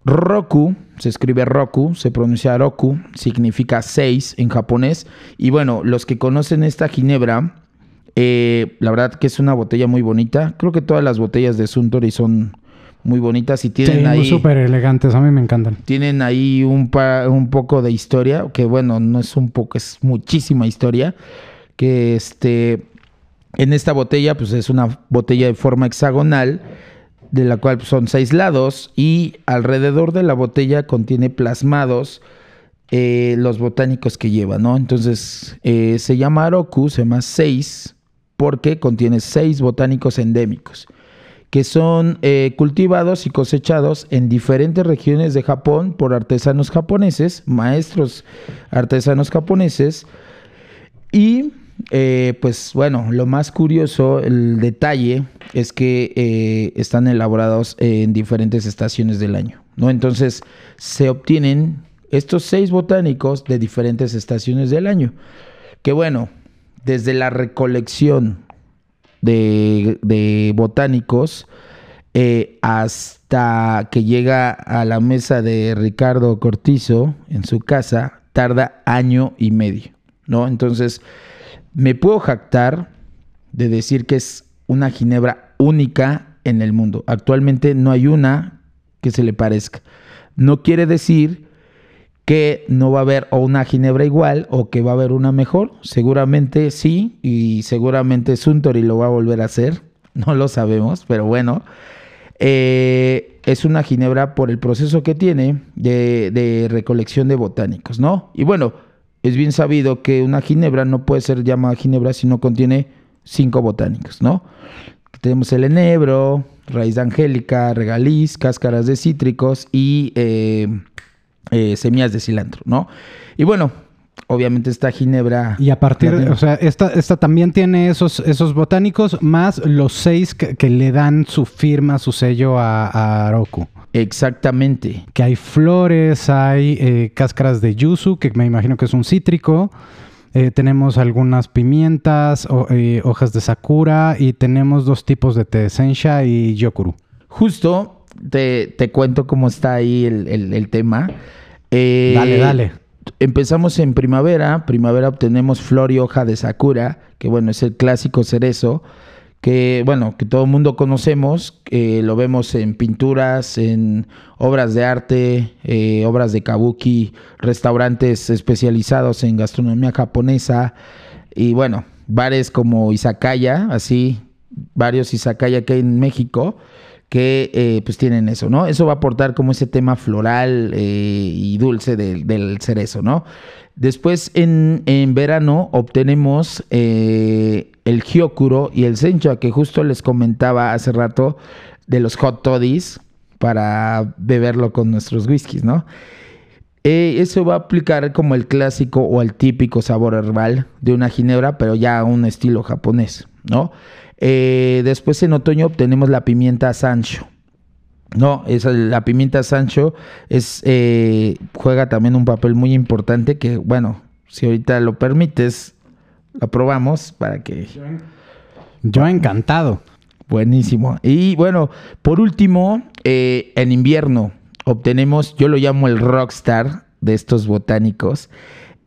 Roku, se escribe Roku, se pronuncia Roku, significa seis en japonés. Y bueno, los que conocen esta ginebra, eh, la verdad que es una botella muy bonita. Creo que todas las botellas de Suntory son muy bonitas y tienen sí, ahí... súper elegantes, a mí me encantan. Tienen ahí un, un poco de historia, que bueno, no es un poco, es muchísima historia, que este... En esta botella, pues es una botella de forma hexagonal, de la cual pues, son seis lados, y alrededor de la botella contiene plasmados eh, los botánicos que lleva, ¿no? Entonces, eh, se llama Aroku, se llama seis, porque contiene seis botánicos endémicos que son eh, cultivados y cosechados en diferentes regiones de Japón por artesanos japoneses, maestros artesanos japoneses. Y eh, pues bueno, lo más curioso, el detalle es que eh, están elaborados en diferentes estaciones del año, ¿no? Entonces se obtienen estos seis botánicos de diferentes estaciones del año. Que bueno, desde la recolección de, botánicos eh, hasta que llega a la mesa de Ricardo Cortizo en su casa, tarda año y medio, ¿no? Entonces, me puedo jactar de decir que es una ginebra única en el mundo. Actualmente no hay una que se le parezca. No quiere decir que no va a haber o una ginebra igual o que va a haber una mejor. Seguramente sí, y seguramente Suntory lo va a volver a hacer. *laughs* No lo sabemos, pero bueno. Eh, es una ginebra por el proceso que tiene de, de, recolección de botánicos, ¿no? Y bueno, es bien sabido que una ginebra no puede ser llamada ginebra si no contiene cinco botánicos, ¿no? Tenemos el enebro, raíz de angélica, regaliz, cáscaras de cítricos y eh, eh, semillas de cilantro, ¿no? Y bueno, obviamente esta ginebra. Y a partir, de, o sea, esta, esta también tiene esos, esos botánicos, más los seis que, le dan su firma, su sello a, a Aroku. Exactamente. Que hay flores, hay eh, cáscaras de yuzu, que me imagino que es un cítrico. Eh, tenemos algunas pimientas, hojas de sakura y tenemos dos tipos de té, sensha y yokuru. Justo te, cuento cómo está ahí el, tema. Eh, dale, dale. Empezamos en primavera. Primavera obtenemos flor y hoja de sakura, que bueno, es el clásico cerezo, que, bueno, que todo el mundo conocemos, lo vemos en pinturas, en obras de arte, eh, obras de kabuki, restaurantes especializados en gastronomía japonesa y bueno, bares como Izakaya, así, varios Izakaya que hay en México que eh, pues tienen eso, ¿no? Eso va a aportar como ese tema floral eh, y dulce del, del cerezo, ¿no? Después en, en verano obtenemos eh, el Hyokuro y el Sencha, que justo les comentaba hace rato de los hot toddies para beberlo con nuestros whiskies, ¿no? Eso va a aplicar como el clásico o el típico sabor herbal de una ginebra, pero ya a un estilo japonés, ¿no? Eh, después en otoño obtenemos la pimienta Sancho. No, esa, la pimienta Sancho es, eh, juega también un papel muy importante que, bueno, si ahorita lo permites, lo probamos para que... Yo encantado. Buenísimo. Y bueno, por último, eh, en invierno obtenemos, yo lo llamo el rockstar de estos botánicos,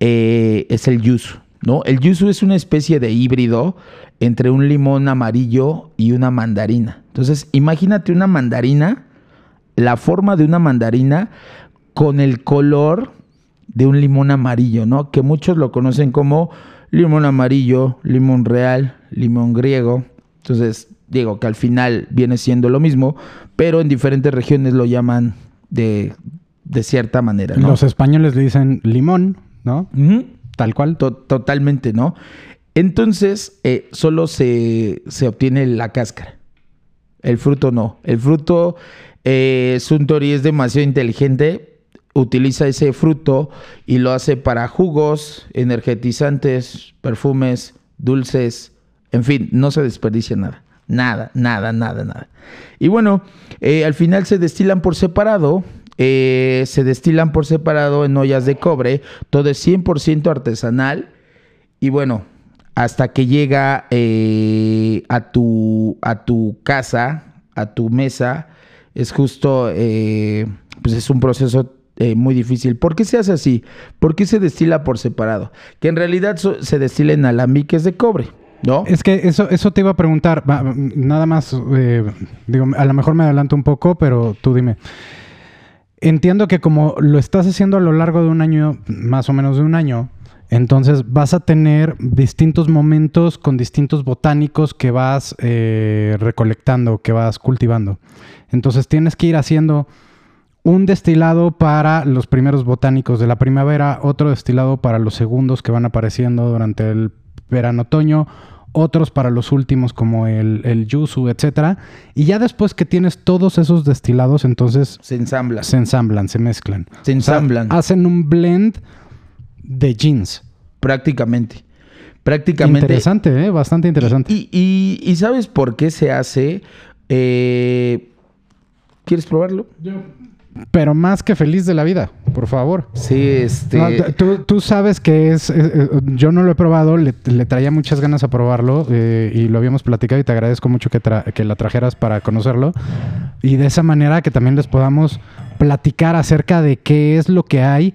eh, es el yuzu. ¿No? El yuzu es una especie de híbrido entre un limón amarillo y una mandarina. Entonces, imagínate una mandarina, la forma de una mandarina con el color de un limón amarillo, ¿no? Que muchos lo conocen como limón amarillo, limón real, limón griego. Entonces, digo que al final viene siendo lo mismo, pero en diferentes regiones lo llaman de, de cierta manera, ¿no? Los españoles le dicen limón, ¿no? Tal cual. To- totalmente, ¿no? Entonces, eh, solo se, se obtiene la cáscara. El fruto no. El fruto, eh, Suntory es demasiado inteligente. Utiliza ese fruto y lo hace para jugos, energetizantes, perfumes, dulces. En fin, no se desperdicia nada. Nada, nada, nada, nada. Y bueno, eh, al final se destilan por separado. Eh, se destilan por separado en ollas de cobre. Todo es 100% artesanal. Y bueno, hasta que llega eh, a, tu, a tu casa, a tu mesa, es justo, eh, pues es un proceso eh, muy difícil. ¿Por qué se hace así? ¿Por qué se destila por separado? Que en realidad se destila en alambiques de cobre, ¿no? Es que eso, eso te iba a preguntar. Nada más, eh, digo, a lo mejor me adelanto un poco, pero tú dime. Entiendo que como lo estás haciendo a lo largo de un año, más o menos de un año, entonces vas a tener distintos momentos con distintos botánicos que vas eh, recolectando, que vas cultivando. Entonces tienes que ir haciendo un destilado para los primeros botánicos de la primavera, otro destilado para los segundos que van apareciendo durante el verano-otoño, otros para los últimos como el, el yuzu, etcétera. Y ya después que tienes todos esos destilados, entonces Se ensambla. se ensamblan, se mezclan. Se ensamblan. O sea, hacen un blend de jeans. Prácticamente. Prácticamente. Interesante, ¿eh? Bastante interesante. Y, y- y ¿sabes por qué se hace? Eh, ¿Quieres probarlo? Pero más que feliz de la vida, por favor. Sí, este. No, tú, tú sabes que es, eh, eh, yo no lo he probado, le, le traía muchas ganas a probarlo eh, y lo habíamos platicado y te agradezco mucho que, tra- que la trajeras para conocerlo y de esa manera que también les podamos platicar acerca de qué es lo que hay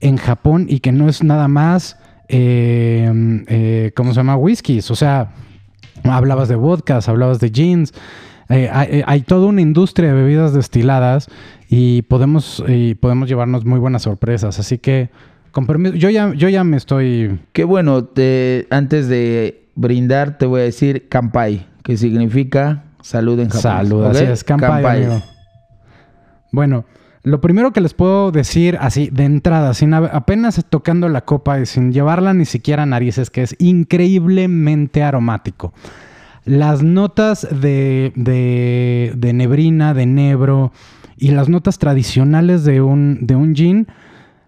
en Japón y que no es nada más, eh, ¿cómo se llama? Whiskies, o sea, hablabas de vodkas, hablabas de jeans. Eh, hay, hay toda una industria de bebidas destiladas y podemos, y podemos llevarnos muy buenas sorpresas. Así que, con permiso, yo ya, yo ya me estoy. Qué bueno, te- antes de brindar, te voy a decir Kampai, que significa salud en japonés. Salud, así es, kampai, amigo. Bueno, lo primero que les puedo decir así de entrada, sin apenas tocando la copa y sin llevarla ni siquiera a narices, que es increíblemente aromático. Las notas de, de, de nebrina, de nebro y las notas tradicionales de un, de un gin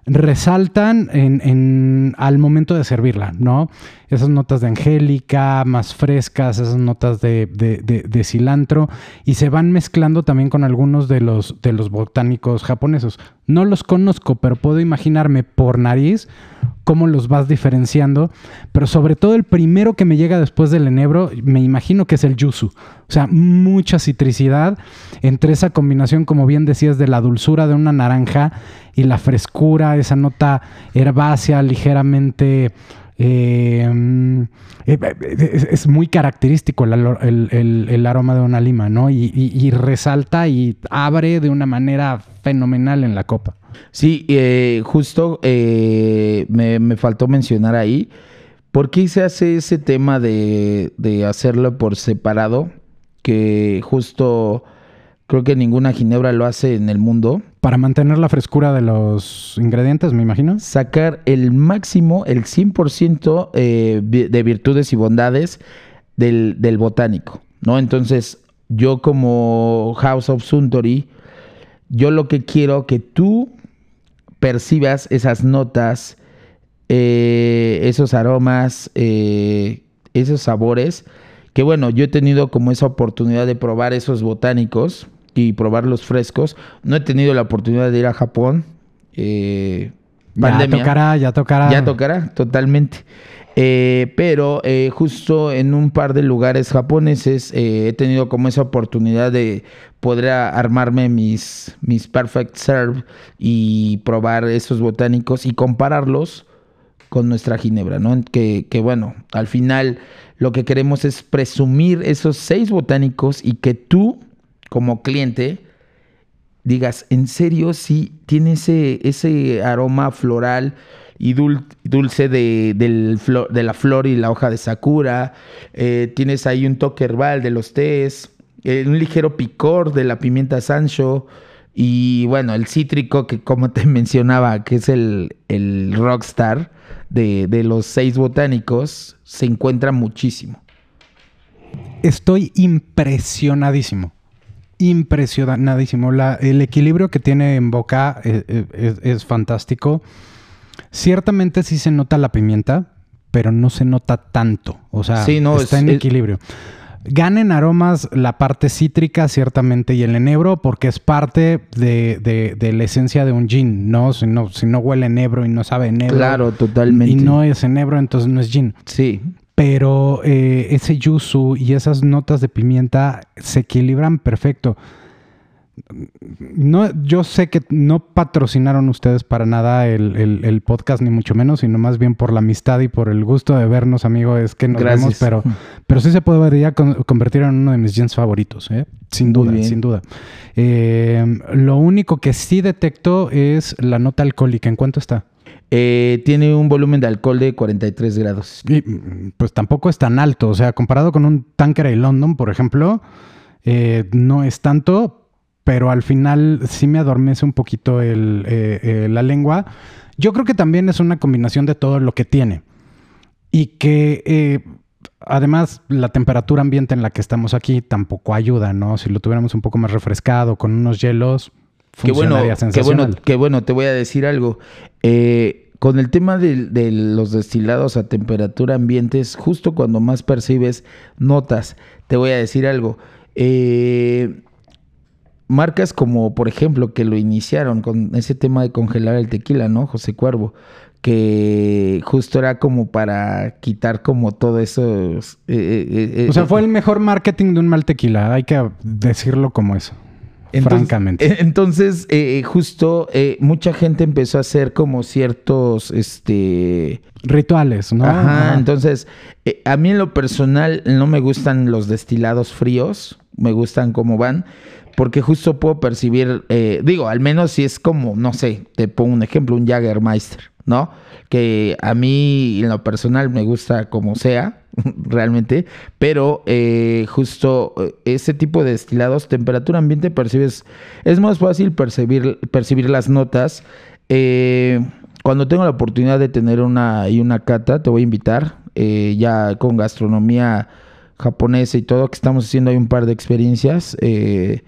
resaltan en, al momento de servirla, ¿no? Esas notas de angélica, más frescas, esas notas de cilantro, y se van mezclando también con algunos de los, de los botánicos japoneses. No los conozco, pero puedo imaginarme por nariz cómo los vas diferenciando, pero sobre todo el primero que me llega después del enebro, me imagino que es el yuzu. O sea, mucha citricidad entre esa combinación, como bien decías, de la dulzura de una naranja y la frescura, esa nota herbácea ligeramente Eh, eh, es, es muy característico el, aroma de una lima, ¿no? Y, resalta y abre de una manera fenomenal en la copa. Sí, eh, justo eh, me, me faltó mencionar ahí. ¿Por qué se hace ese tema de, de hacerlo por separado? Que justo creo que ninguna ginebra lo hace en el mundo. Para mantener la frescura de los ingredientes, me imagino. Sacar el máximo, el 100% eh, de virtudes y bondades del, del botánico, ¿no? Entonces, yo como House of Suntory, yo lo que quiero que tú percibas esas notas, eh, esos aromas, eh, esos sabores, que bueno, yo he tenido como esa oportunidad de probar esos botánicos y probar los frescos. No he tenido la oportunidad de ir a Japón. eh, Ya pandemia. tocará, ya tocará. Ya tocará, totalmente. Eh, pero eh, justo en un par de lugares japoneses eh, he tenido como esa oportunidad de poder armarme mis, mis Perfect Serve y probar esos botánicos y compararlos con nuestra ginebra, ¿no? Que, que bueno, al final lo que queremos es presumir esos seis botánicos y que tú, como cliente, digas, en serio, sí, tiene ese, ese aroma floral y dul- dulce de, del de la flor y la hoja de sakura. Eh, tienes ahí un toque herbal de los tés, eh, un ligero picor de la pimienta sancho. Y bueno, el cítrico que como te *laughs* mencionaba, que es el, el rockstar de, de los seis botánicos, se encuentra muchísimo. Estoy impresionadísimo. Impresionadísimo. La- el equilibrio que tiene en boca eh, eh, es, es fantástico. Ciertamente sí se nota la pimienta, pero no se nota tanto. O sea, Sí, no, está es- en equilibrio. Gana en aromas la parte cítrica, ciertamente, y el enebro, porque es parte de, de- de la esencia de un gin, ¿no? Si no, si no huele enebro y no sabe enebro. Claro, totalmente. Y no es enebro, entonces no es gin. Sí, Pero eh, ese yuzu y esas notas de pimienta se equilibran perfecto. No, yo sé que no patrocinaron ustedes para nada el, el- el podcast, ni mucho menos, sino más bien por la amistad y por el gusto de vernos, amigo. Es que nos Gracias. vemos, pero, *laughs* pero sí se podría con- convertir en uno de mis jeans favoritos, ¿eh? sin duda, sin duda. Eh, lo único que sí detecto es la nota alcohólica. ¿En cuánto está? Eh, tiene un volumen de alcohol de 43 grados. Y, mm, pues tampoco es tan alto. O sea, comparado con un Tanqueray London, por ejemplo, eh, no es tanto, pero al final sí me adormece un poquito el, eh, eh, la lengua. Yo creo que también es una combinación de todo lo que tiene. Y que eh, además la temperatura ambiente en la que estamos aquí tampoco ayuda, ¿no? Si lo tuviéramos un poco más refrescado con unos hielos, Qué bueno, qué bueno, qué bueno, te voy a decir algo. Eh, con el tema de, de los destilados a temperatura ambiente es justo cuando más percibes notas. Te voy a decir algo. Eh, marcas como, por ejemplo, que lo iniciaron con ese tema de congelar el tequila, ¿no? José Cuervo. Que justo era como para quitar como todo eso. eh, eh, eh, O sea, fue el mejor marketing de un mal tequila. Hay que decirlo como eso. Entonces- francamente. eh, Entonces, eh, justo eh, mucha gente empezó a hacer como ciertos, este... Rituales, ¿no? Ajá, Ajá. entonces, eh, a mí en lo personal no me gustan los destilados fríos, me gustan como van, porque justo puedo percibir, eh, digo, al menos si es como, no sé, te pongo un ejemplo, un Jagermeister, ¿no? Que a mí en lo personal me gusta como sea, *laughs* realmente, pero eh, justo eh, ese tipo de destilados, temperatura ambiente, percibes, es más fácil percibir, percibir las notas. Eh, cuando tengo la oportunidad de tener una y una cata, te voy a invitar, eh, ya con gastronomía japonesa y todo, que estamos haciendo ahí un par de experiencias. eh,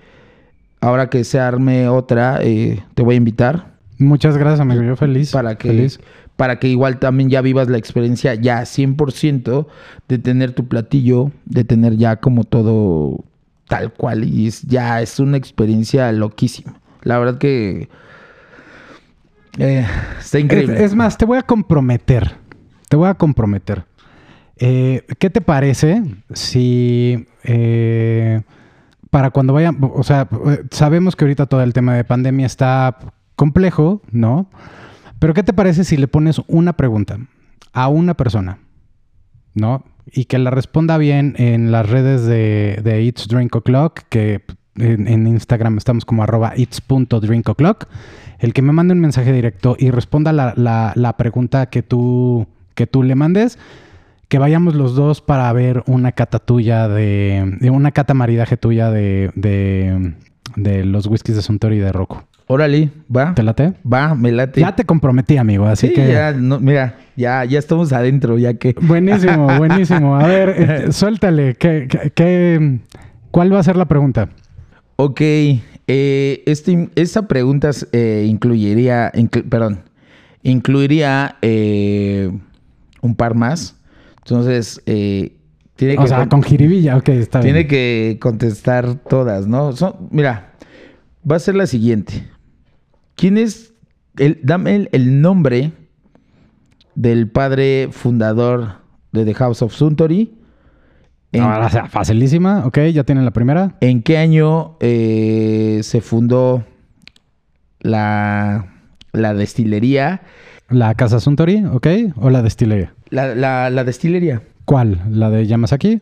ahora que se arme otra, eh, te voy a invitar Muchas gracias, amigo. Yo feliz. para que, Feliz. Para que igual también ya vivas la experiencia ya 100% de tener tu platillo, de tener ya como todo tal cual y es, ya es una experiencia loquísima. La verdad que eh, está Es, increíble. es más, te voy a comprometer. Te voy a comprometer. Eh, ¿Qué te parece si eh, para cuando vayan, o sea, eh, sabemos que ahorita todo el tema de pandemia está complejo, ¿no? Pero ¿qué te parece si le pones una pregunta a una persona, ¿no? Y que la responda bien en las redes de, de It's Drink O'Clock, que en, Instagram estamos como arroba it's.drinkoclock. El que me mande un mensaje directo y responda la, la- la pregunta que tú, que tú le mandes, que vayamos los dos para ver una cata tuya de, de una cata maridaje tuya de, de, de los whiskies de Suntory y de Rocco. Órale, va. ¿Te late? Va, me late. Ya te comprometí, amigo, así sí, que... ya, no, mira, ya, ya estamos adentro, ya que. Buenísimo, *laughs* buenísimo. A ver, eh, *laughs* suéltale. ¿qué, qué- qué- cuál va a ser la pregunta? Ok, eh, este, esta pregunta eh, incluiría, inclu- perdón, incluiría eh, un par más. Entonces, tiene O que sea, con- jiribilla, ok, está tiene bien. que contestar todas, ¿no? Son- mira, va a ser la siguiente. ¿Quién es? El, dame el, el nombre del padre fundador de The House of Suntory. ¿En, Ahora, o sea, facilísima, ok, ya tienen la primera. en qué año eh, se fundó la, la destilería? La Casa Suntory, ok, o la destilería. La, la- la destilería. ¿Cuál? ¿La de Yamasaki?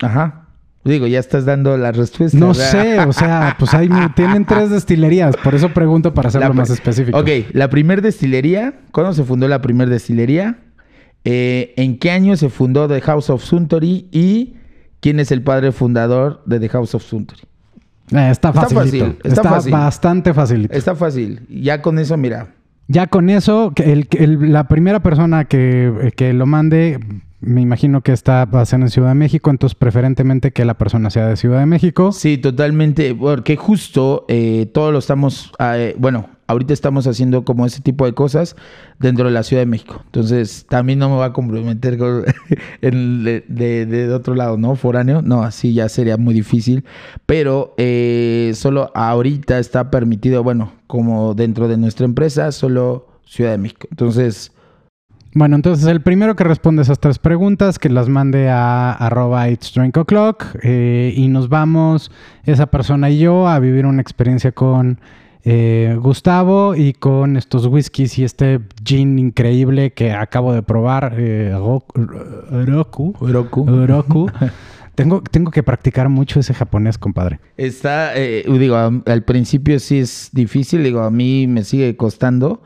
Ajá. Digo, ya estás dando la respuesta. No ¿verdad? sé, o sea, pues ahí *laughs* tienen tres destilerías, por eso pregunto para hacerlo La más específico. Ok, la primer destilería. ¿Cuándo se fundó la primer destilería? Eh, ¿En qué año se fundó The House of Suntory? ¿Y quién es el padre fundador de The House of Suntory? Eh, está Está fácil, está está fácil. bastante facilito. Está fácil. Ya con eso, mira. Ya con eso, el- la primera persona que, que lo mande, me imagino que está va a ser en Ciudad de México, entonces preferentemente que la persona sea de Ciudad de México. Sí, totalmente. Porque justo eh, todo lo estamos. ah, eh, bueno, ahorita estamos haciendo como ese tipo de cosas dentro de la Ciudad de México. Entonces, también no me va a comprometer con- *laughs* de- de otro lado, ¿no? Foráneo. No, así ya sería muy difícil. Pero eh, solo ahorita está permitido, bueno, como dentro de nuestra empresa, solo Ciudad de México. Entonces, Bueno, entonces el primero que responde esas tres preguntas, que las mande a arroba it's drink o'clock eh, y nos vamos, esa persona y yo, a vivir una experiencia con eh, Gustavo y con estos whiskies y este gin increíble que acabo de probar, eh, Ro- Roku. Oroku. *laughs* tengo, tengo que practicar mucho ese japonés, compadre. Está, eh, digo, al principio sí es difícil, digo, a mí me sigue costando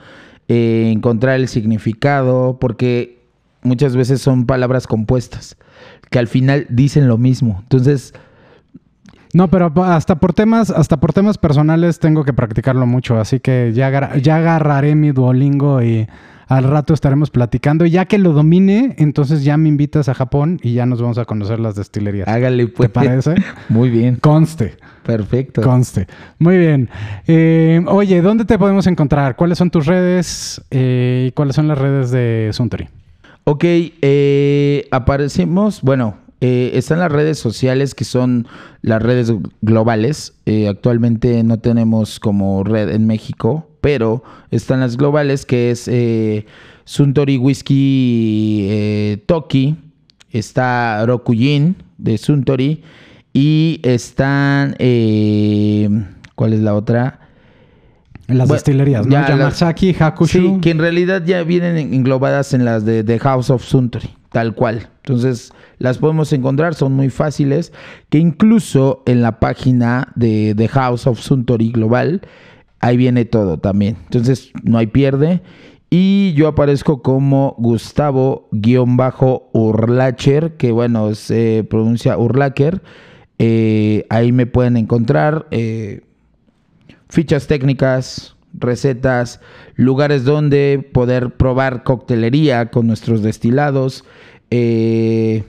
eh, encontrar el significado, porque muchas veces son palabras compuestas, que al final dicen lo mismo. Entonces, No, pero hasta por temas, hasta por temas personales tengo que practicarlo mucho, así que ya, ya agarraré mi Duolingo y al rato estaremos platicando. Ya que lo domine, entonces ya me invitas a Japón y ya nos vamos a conocer las destilerías. hágale pues. ¿Te parece? *laughs* Muy bien, Conste, perfecto. conste. Muy bien. Eh, oye, ¿dónde te podemos encontrar? ¿Cuáles son tus redes eh, y cuáles son las redes de Suntory? Ok, eh, aparecemos, bueno, eh, están las redes sociales que son las redes globales. Eh, actualmente no tenemos como red en México, pero están las globales que es eh, Suntory Whiskey eh, Toki, está Rokujin de Suntory y están, eh, ¿cuál es la otra? Las Bueno, destilerías, ¿no? ya las- Yamasaki, Hakushu. Sí, que en realidad ya vienen en- englobadas en las de The House of Suntory, tal cual. Entonces, las podemos encontrar, son muy fáciles, que incluso en la página de The House of Suntory Global, ahí viene todo también. Entonces, no hay pierde. Y yo aparezco como Gustavo-Urlacher, que bueno, se pronuncia Urlacher. Eh, ahí me pueden encontrar. eh, fichas técnicas, recetas, lugares donde poder probar coctelería con nuestros destilados. Eh,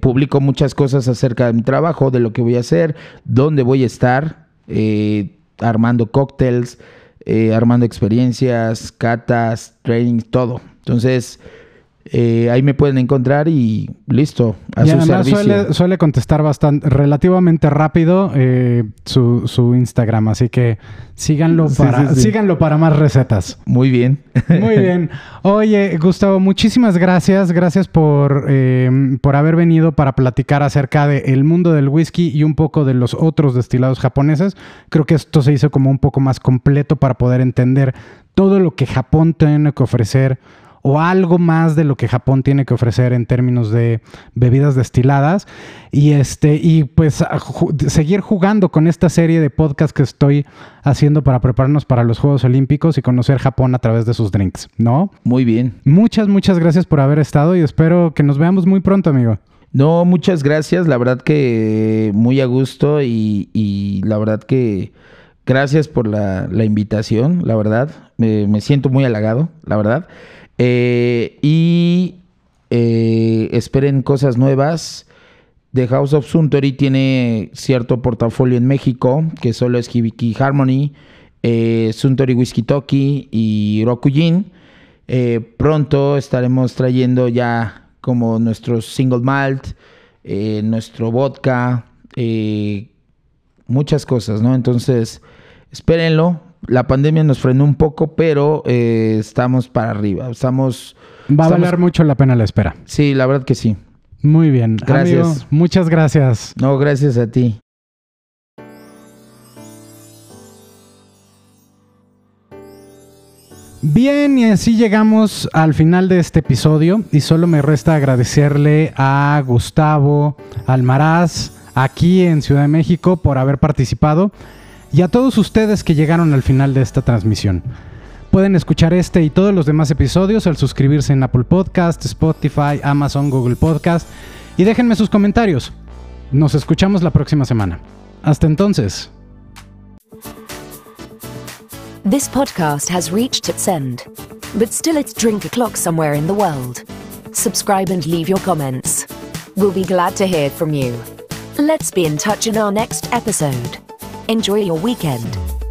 publico muchas cosas acerca de mi trabajo, de lo que voy a hacer, dónde voy a estar, armando cócteles, eh, armando experiencias, catas, trainings, todo. Entonces, eh, ahí me pueden encontrar y listo, a y su además servicio. suele, suele contestar bastante, relativamente rápido eh, su, su Instagram, así que síganlo Sí, para, sí, sí. síganlo para más recetas. Muy bien. Muy bien. Oye, Gustavo, muchísimas gracias. Gracias por, eh, por haber venido para platicar acerca del mundo del whisky y un poco de los otros destilados japoneses. Creo que esto se hizo como un poco más completo para poder entender todo lo que Japón tiene que ofrecer o algo más de lo que Japón tiene que ofrecer en términos de bebidas destiladas y este y pues seguir jugando con esta serie de podcasts que estoy haciendo para prepararnos para los Juegos Olímpicos y conocer Japón a través de sus drinks, ¿no? Muy bien. Muchas muchas gracias por haber estado y espero que nos veamos muy pronto, amigo. No, muchas gracias, la verdad que muy a gusto y, la verdad que gracias por la, invitación, la verdad, me siento muy halagado, la verdad. Eh, y eh, esperen cosas nuevas. The House of Suntory tiene cierto portafolio en México, que solo es Hibiki Harmony, eh, Suntory Whiskey Toki y Rokujin. pronto estaremos trayendo ya como nuestro single malt, nuestro vodka, muchas cosas, ¿no? Entonces, espérenlo la pandemia nos frenó un poco, pero eh, estamos para arriba. Estamos. Va a valer mucho la pena la espera. Sí, la verdad que sí. Muy bien. Gracias. muchas gracias. No, gracias a ti. Bien, y así llegamos al final de este episodio y solo me resta agradecerle a Gustavo Almaraz aquí en Ciudad de México por haber participado y a todos ustedes que llegaron al final de esta transmisión. Pueden escuchar este y todos los demás episodios al suscribirse en Apple Podcast, Spotify, Amazon, Google Podcast y déjenme sus comentarios. Nos escuchamos la próxima semana. Hasta entonces. This podcast has reached its end, but still it's drink o'clock somewhere in the world. Subscribe and leave your comments. We'll be glad to hear from you. Let's be in touch in our next episode. Enjoy your weekend.